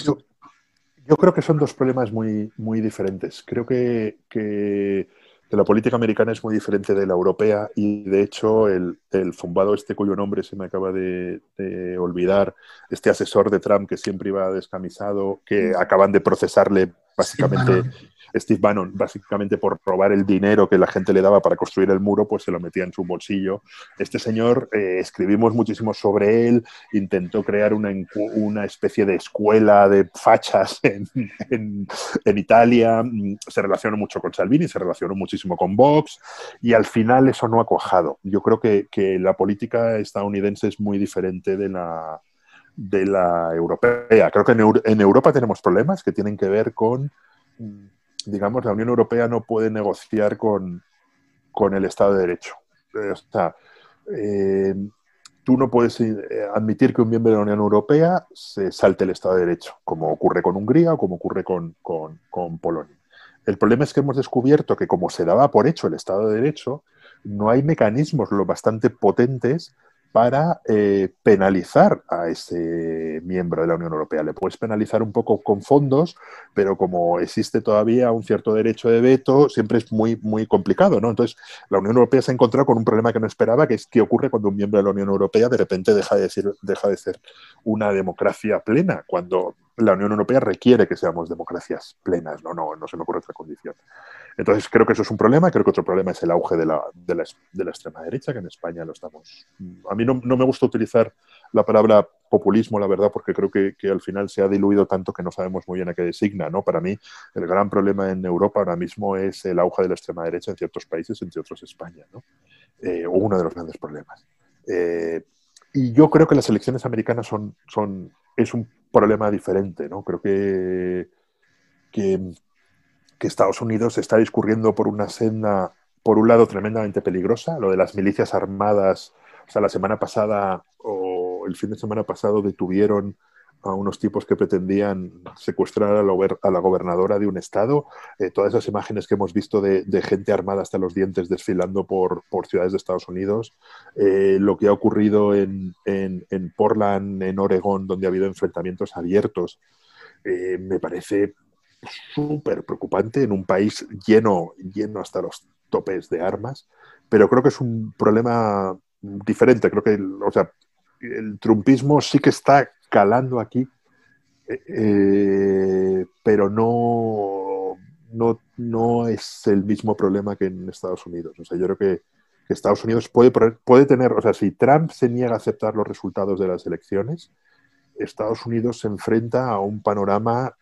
Yo, creo que son dos problemas muy, muy diferentes. Creo que, que, la política americana es muy diferente de la europea y, de hecho, el, el zumbado este cuyo nombre se me acaba de, de, olvidar, este asesor de Trump que siempre iba descamisado, que acaban de procesarle básicamente... Steve Bannon, básicamente por robar el dinero que la gente le daba para construir el muro, pues se lo metía en su bolsillo. Este señor, eh, escribimos muchísimo sobre él, intentó crear una, una especie de escuela de fachas en, Italia, mm, se relacionó mucho con Salvini, se relacionó muchísimo con Vox, y al final eso no ha cuajado. Yo creo que, que la política estadounidense es muy diferente de la, de la europea. Creo que en, en Europa tenemos problemas que tienen que ver con mm, digamos, la Unión Europea no puede negociar con, el Estado de Derecho. Eh, o sea, eh, tú no puedes eh, admitir que un miembro de la Unión Europea se salte el Estado de Derecho, como ocurre con Hungría o como ocurre con, con Polonia. El problema es que hemos descubierto que como se daba por hecho el Estado de Derecho, no hay mecanismos lo bastante potentes para eh, penalizar a ese miembro de la Unión Europea. Le puedes penalizar un poco con fondos, pero como existe todavía un cierto derecho de veto, siempre es muy, muy complicado. ¿no? Entonces, la Unión Europea se ha encontrado con un problema que no esperaba, que es qué ocurre cuando un miembro de la Unión Europea de repente deja de, decir, deja de ser una democracia plena, cuando la Unión Europea requiere que seamos democracias plenas, no, no, no se me ocurre otra condición. Entonces, creo que eso es un problema. Creo que otro problema es el auge de la, de la, extrema derecha, que en España lo estamos. A mí no, me gusta utilizar la palabra populismo, la verdad, porque creo que, al final se ha diluido tanto que no sabemos muy bien a qué designa. ¿no? Para mí, el gran problema en Europa ahora mismo es el auge de la extrema derecha en ciertos países, entre otros España, ¿no? Eh, uno de los grandes problemas. Eh, y yo creo que las elecciones americanas son, son, es un problema diferente. ¿no? Creo que, que, Estados Unidos está discurriendo por una senda, por un lado, tremendamente peligrosa, lo de las milicias armadas. O sea, la semana pasada o el fin de semana pasado detuvieron a unos tipos que pretendían secuestrar a la, gobernadora de un estado. Eh, todas esas imágenes que hemos visto de, gente armada hasta los dientes desfilando por, ciudades de Estados Unidos, eh, lo que ha ocurrido en, Portland, en Oregón, donde ha habido enfrentamientos abiertos, eh, me parece súper preocupante en un país lleno, lleno hasta los topes de armas, pero creo que es un problema diferente. Creo que, o sea, el trumpismo sí que está calando aquí, eh, eh, pero no, no, no, es el mismo problema que en Estados Unidos. O sea, yo creo que, Estados Unidos puede, puede tener, o sea, si Trump se niega a aceptar los resultados de las elecciones, Estados Unidos se enfrenta a un panorama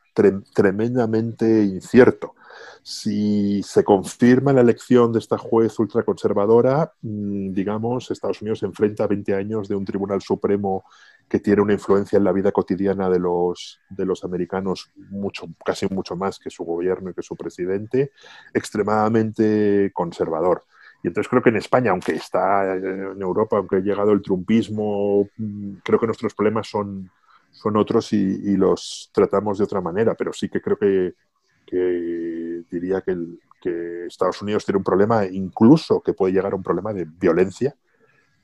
tremendamente incierto. Si se confirma la elección de esta juez ultraconservadora, mm, digamos, Estados Unidos se enfrenta a 20 años de un Tribunal Supremo que tiene una influencia en la vida cotidiana de los, de los americanos mucho, casi mucho más que su gobierno y que su presidente, extremadamente conservador. Y entonces creo que en España, aunque está en Europa, aunque ha llegado el trumpismo, mm, creo que nuestros problemas son, son otros y, los tratamos de otra manera, pero sí que creo que, diría que, que, Estados Unidos tiene un problema, incluso que puede llegar a un problema de violencia,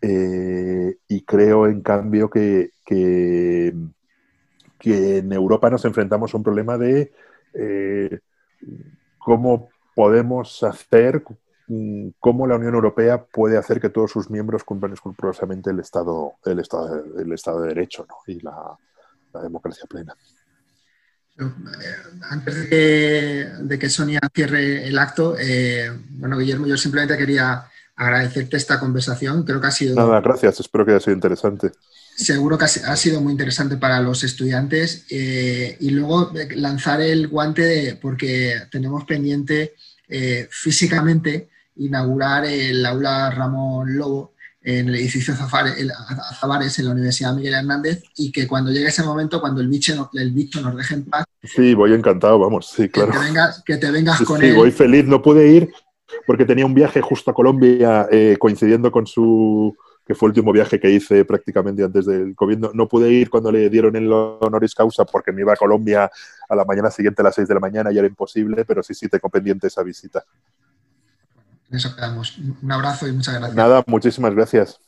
eh, y creo, en cambio, que, que, en Europa nos enfrentamos a un problema de eh, cómo podemos hacer, cómo la Unión Europea puede hacer que todos sus miembros cumplan escrupulosamente el Estado, el Estado, el Estado de Derecho y la, democracia plena. Eh, antes de que, Sonia cierre el acto, bueno, Guillermo, yo simplemente quería agradecerte esta conversación. Creo que ha sido... Nada, gracias. Espero que haya sido interesante. Seguro que ha sido muy interesante para los estudiantes. Eh, y luego eh, lanzar el guante de, porque tenemos pendiente eh, físicamente inaugurar el aula Ramón Lobo en el edificio Zavares en la Universidad Miguel Hernández y que cuando llegue ese momento, cuando el bicho, el bicho nos deje en paz. Sí, voy encantado, vamos, sí, claro. Que te vengas, que te vengas con él. Sí, voy feliz, no pude ir, porque tenía un viaje justo a Colombia eh, coincidiendo con su que fue el último viaje que hice prácticamente antes del COVID. No, pude ir cuando le dieron el honoris causa porque me iba a Colombia a la mañana siguiente a las 6 de la mañana y era imposible, pero sí, sí, tengo pendiente esa visita. eso quedamos. Un abrazo y muchas gracias. Nada, muchísimas gracias.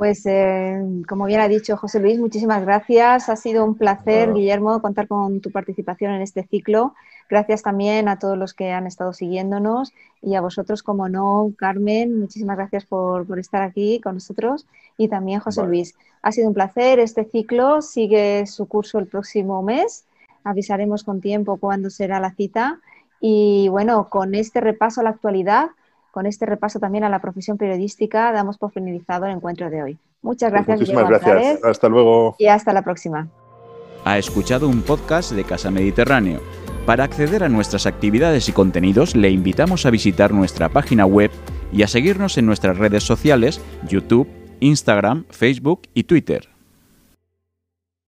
Pues eh, como bien ha dicho José Luis, muchísimas gracias. Ha sido un placer, Guillermo, contar con tu participación en este ciclo. Gracias también a todos los que han estado siguiéndonos y a vosotros, como no, Carmen, muchísimas gracias por, estar aquí con nosotros y también José Luis. Ha sido un placer. Este ciclo sigue su curso el próximo mes. Avisaremos con tiempo cuándo será la cita. Y bueno, con este repaso a la actualidad, con este repaso también a la profesión periodística, damos por finalizado el encuentro de hoy. Muchas pues gracias. muchísimas gracias. Hasta luego. Y hasta la próxima. Ha escuchado un podcast de Casa Mediterráneo. Para acceder a nuestras actividades y contenidos, le invitamos a visitar nuestra página web y a seguirnos en nuestras redes sociales, YouTube, Instagram, Facebook y Twitter.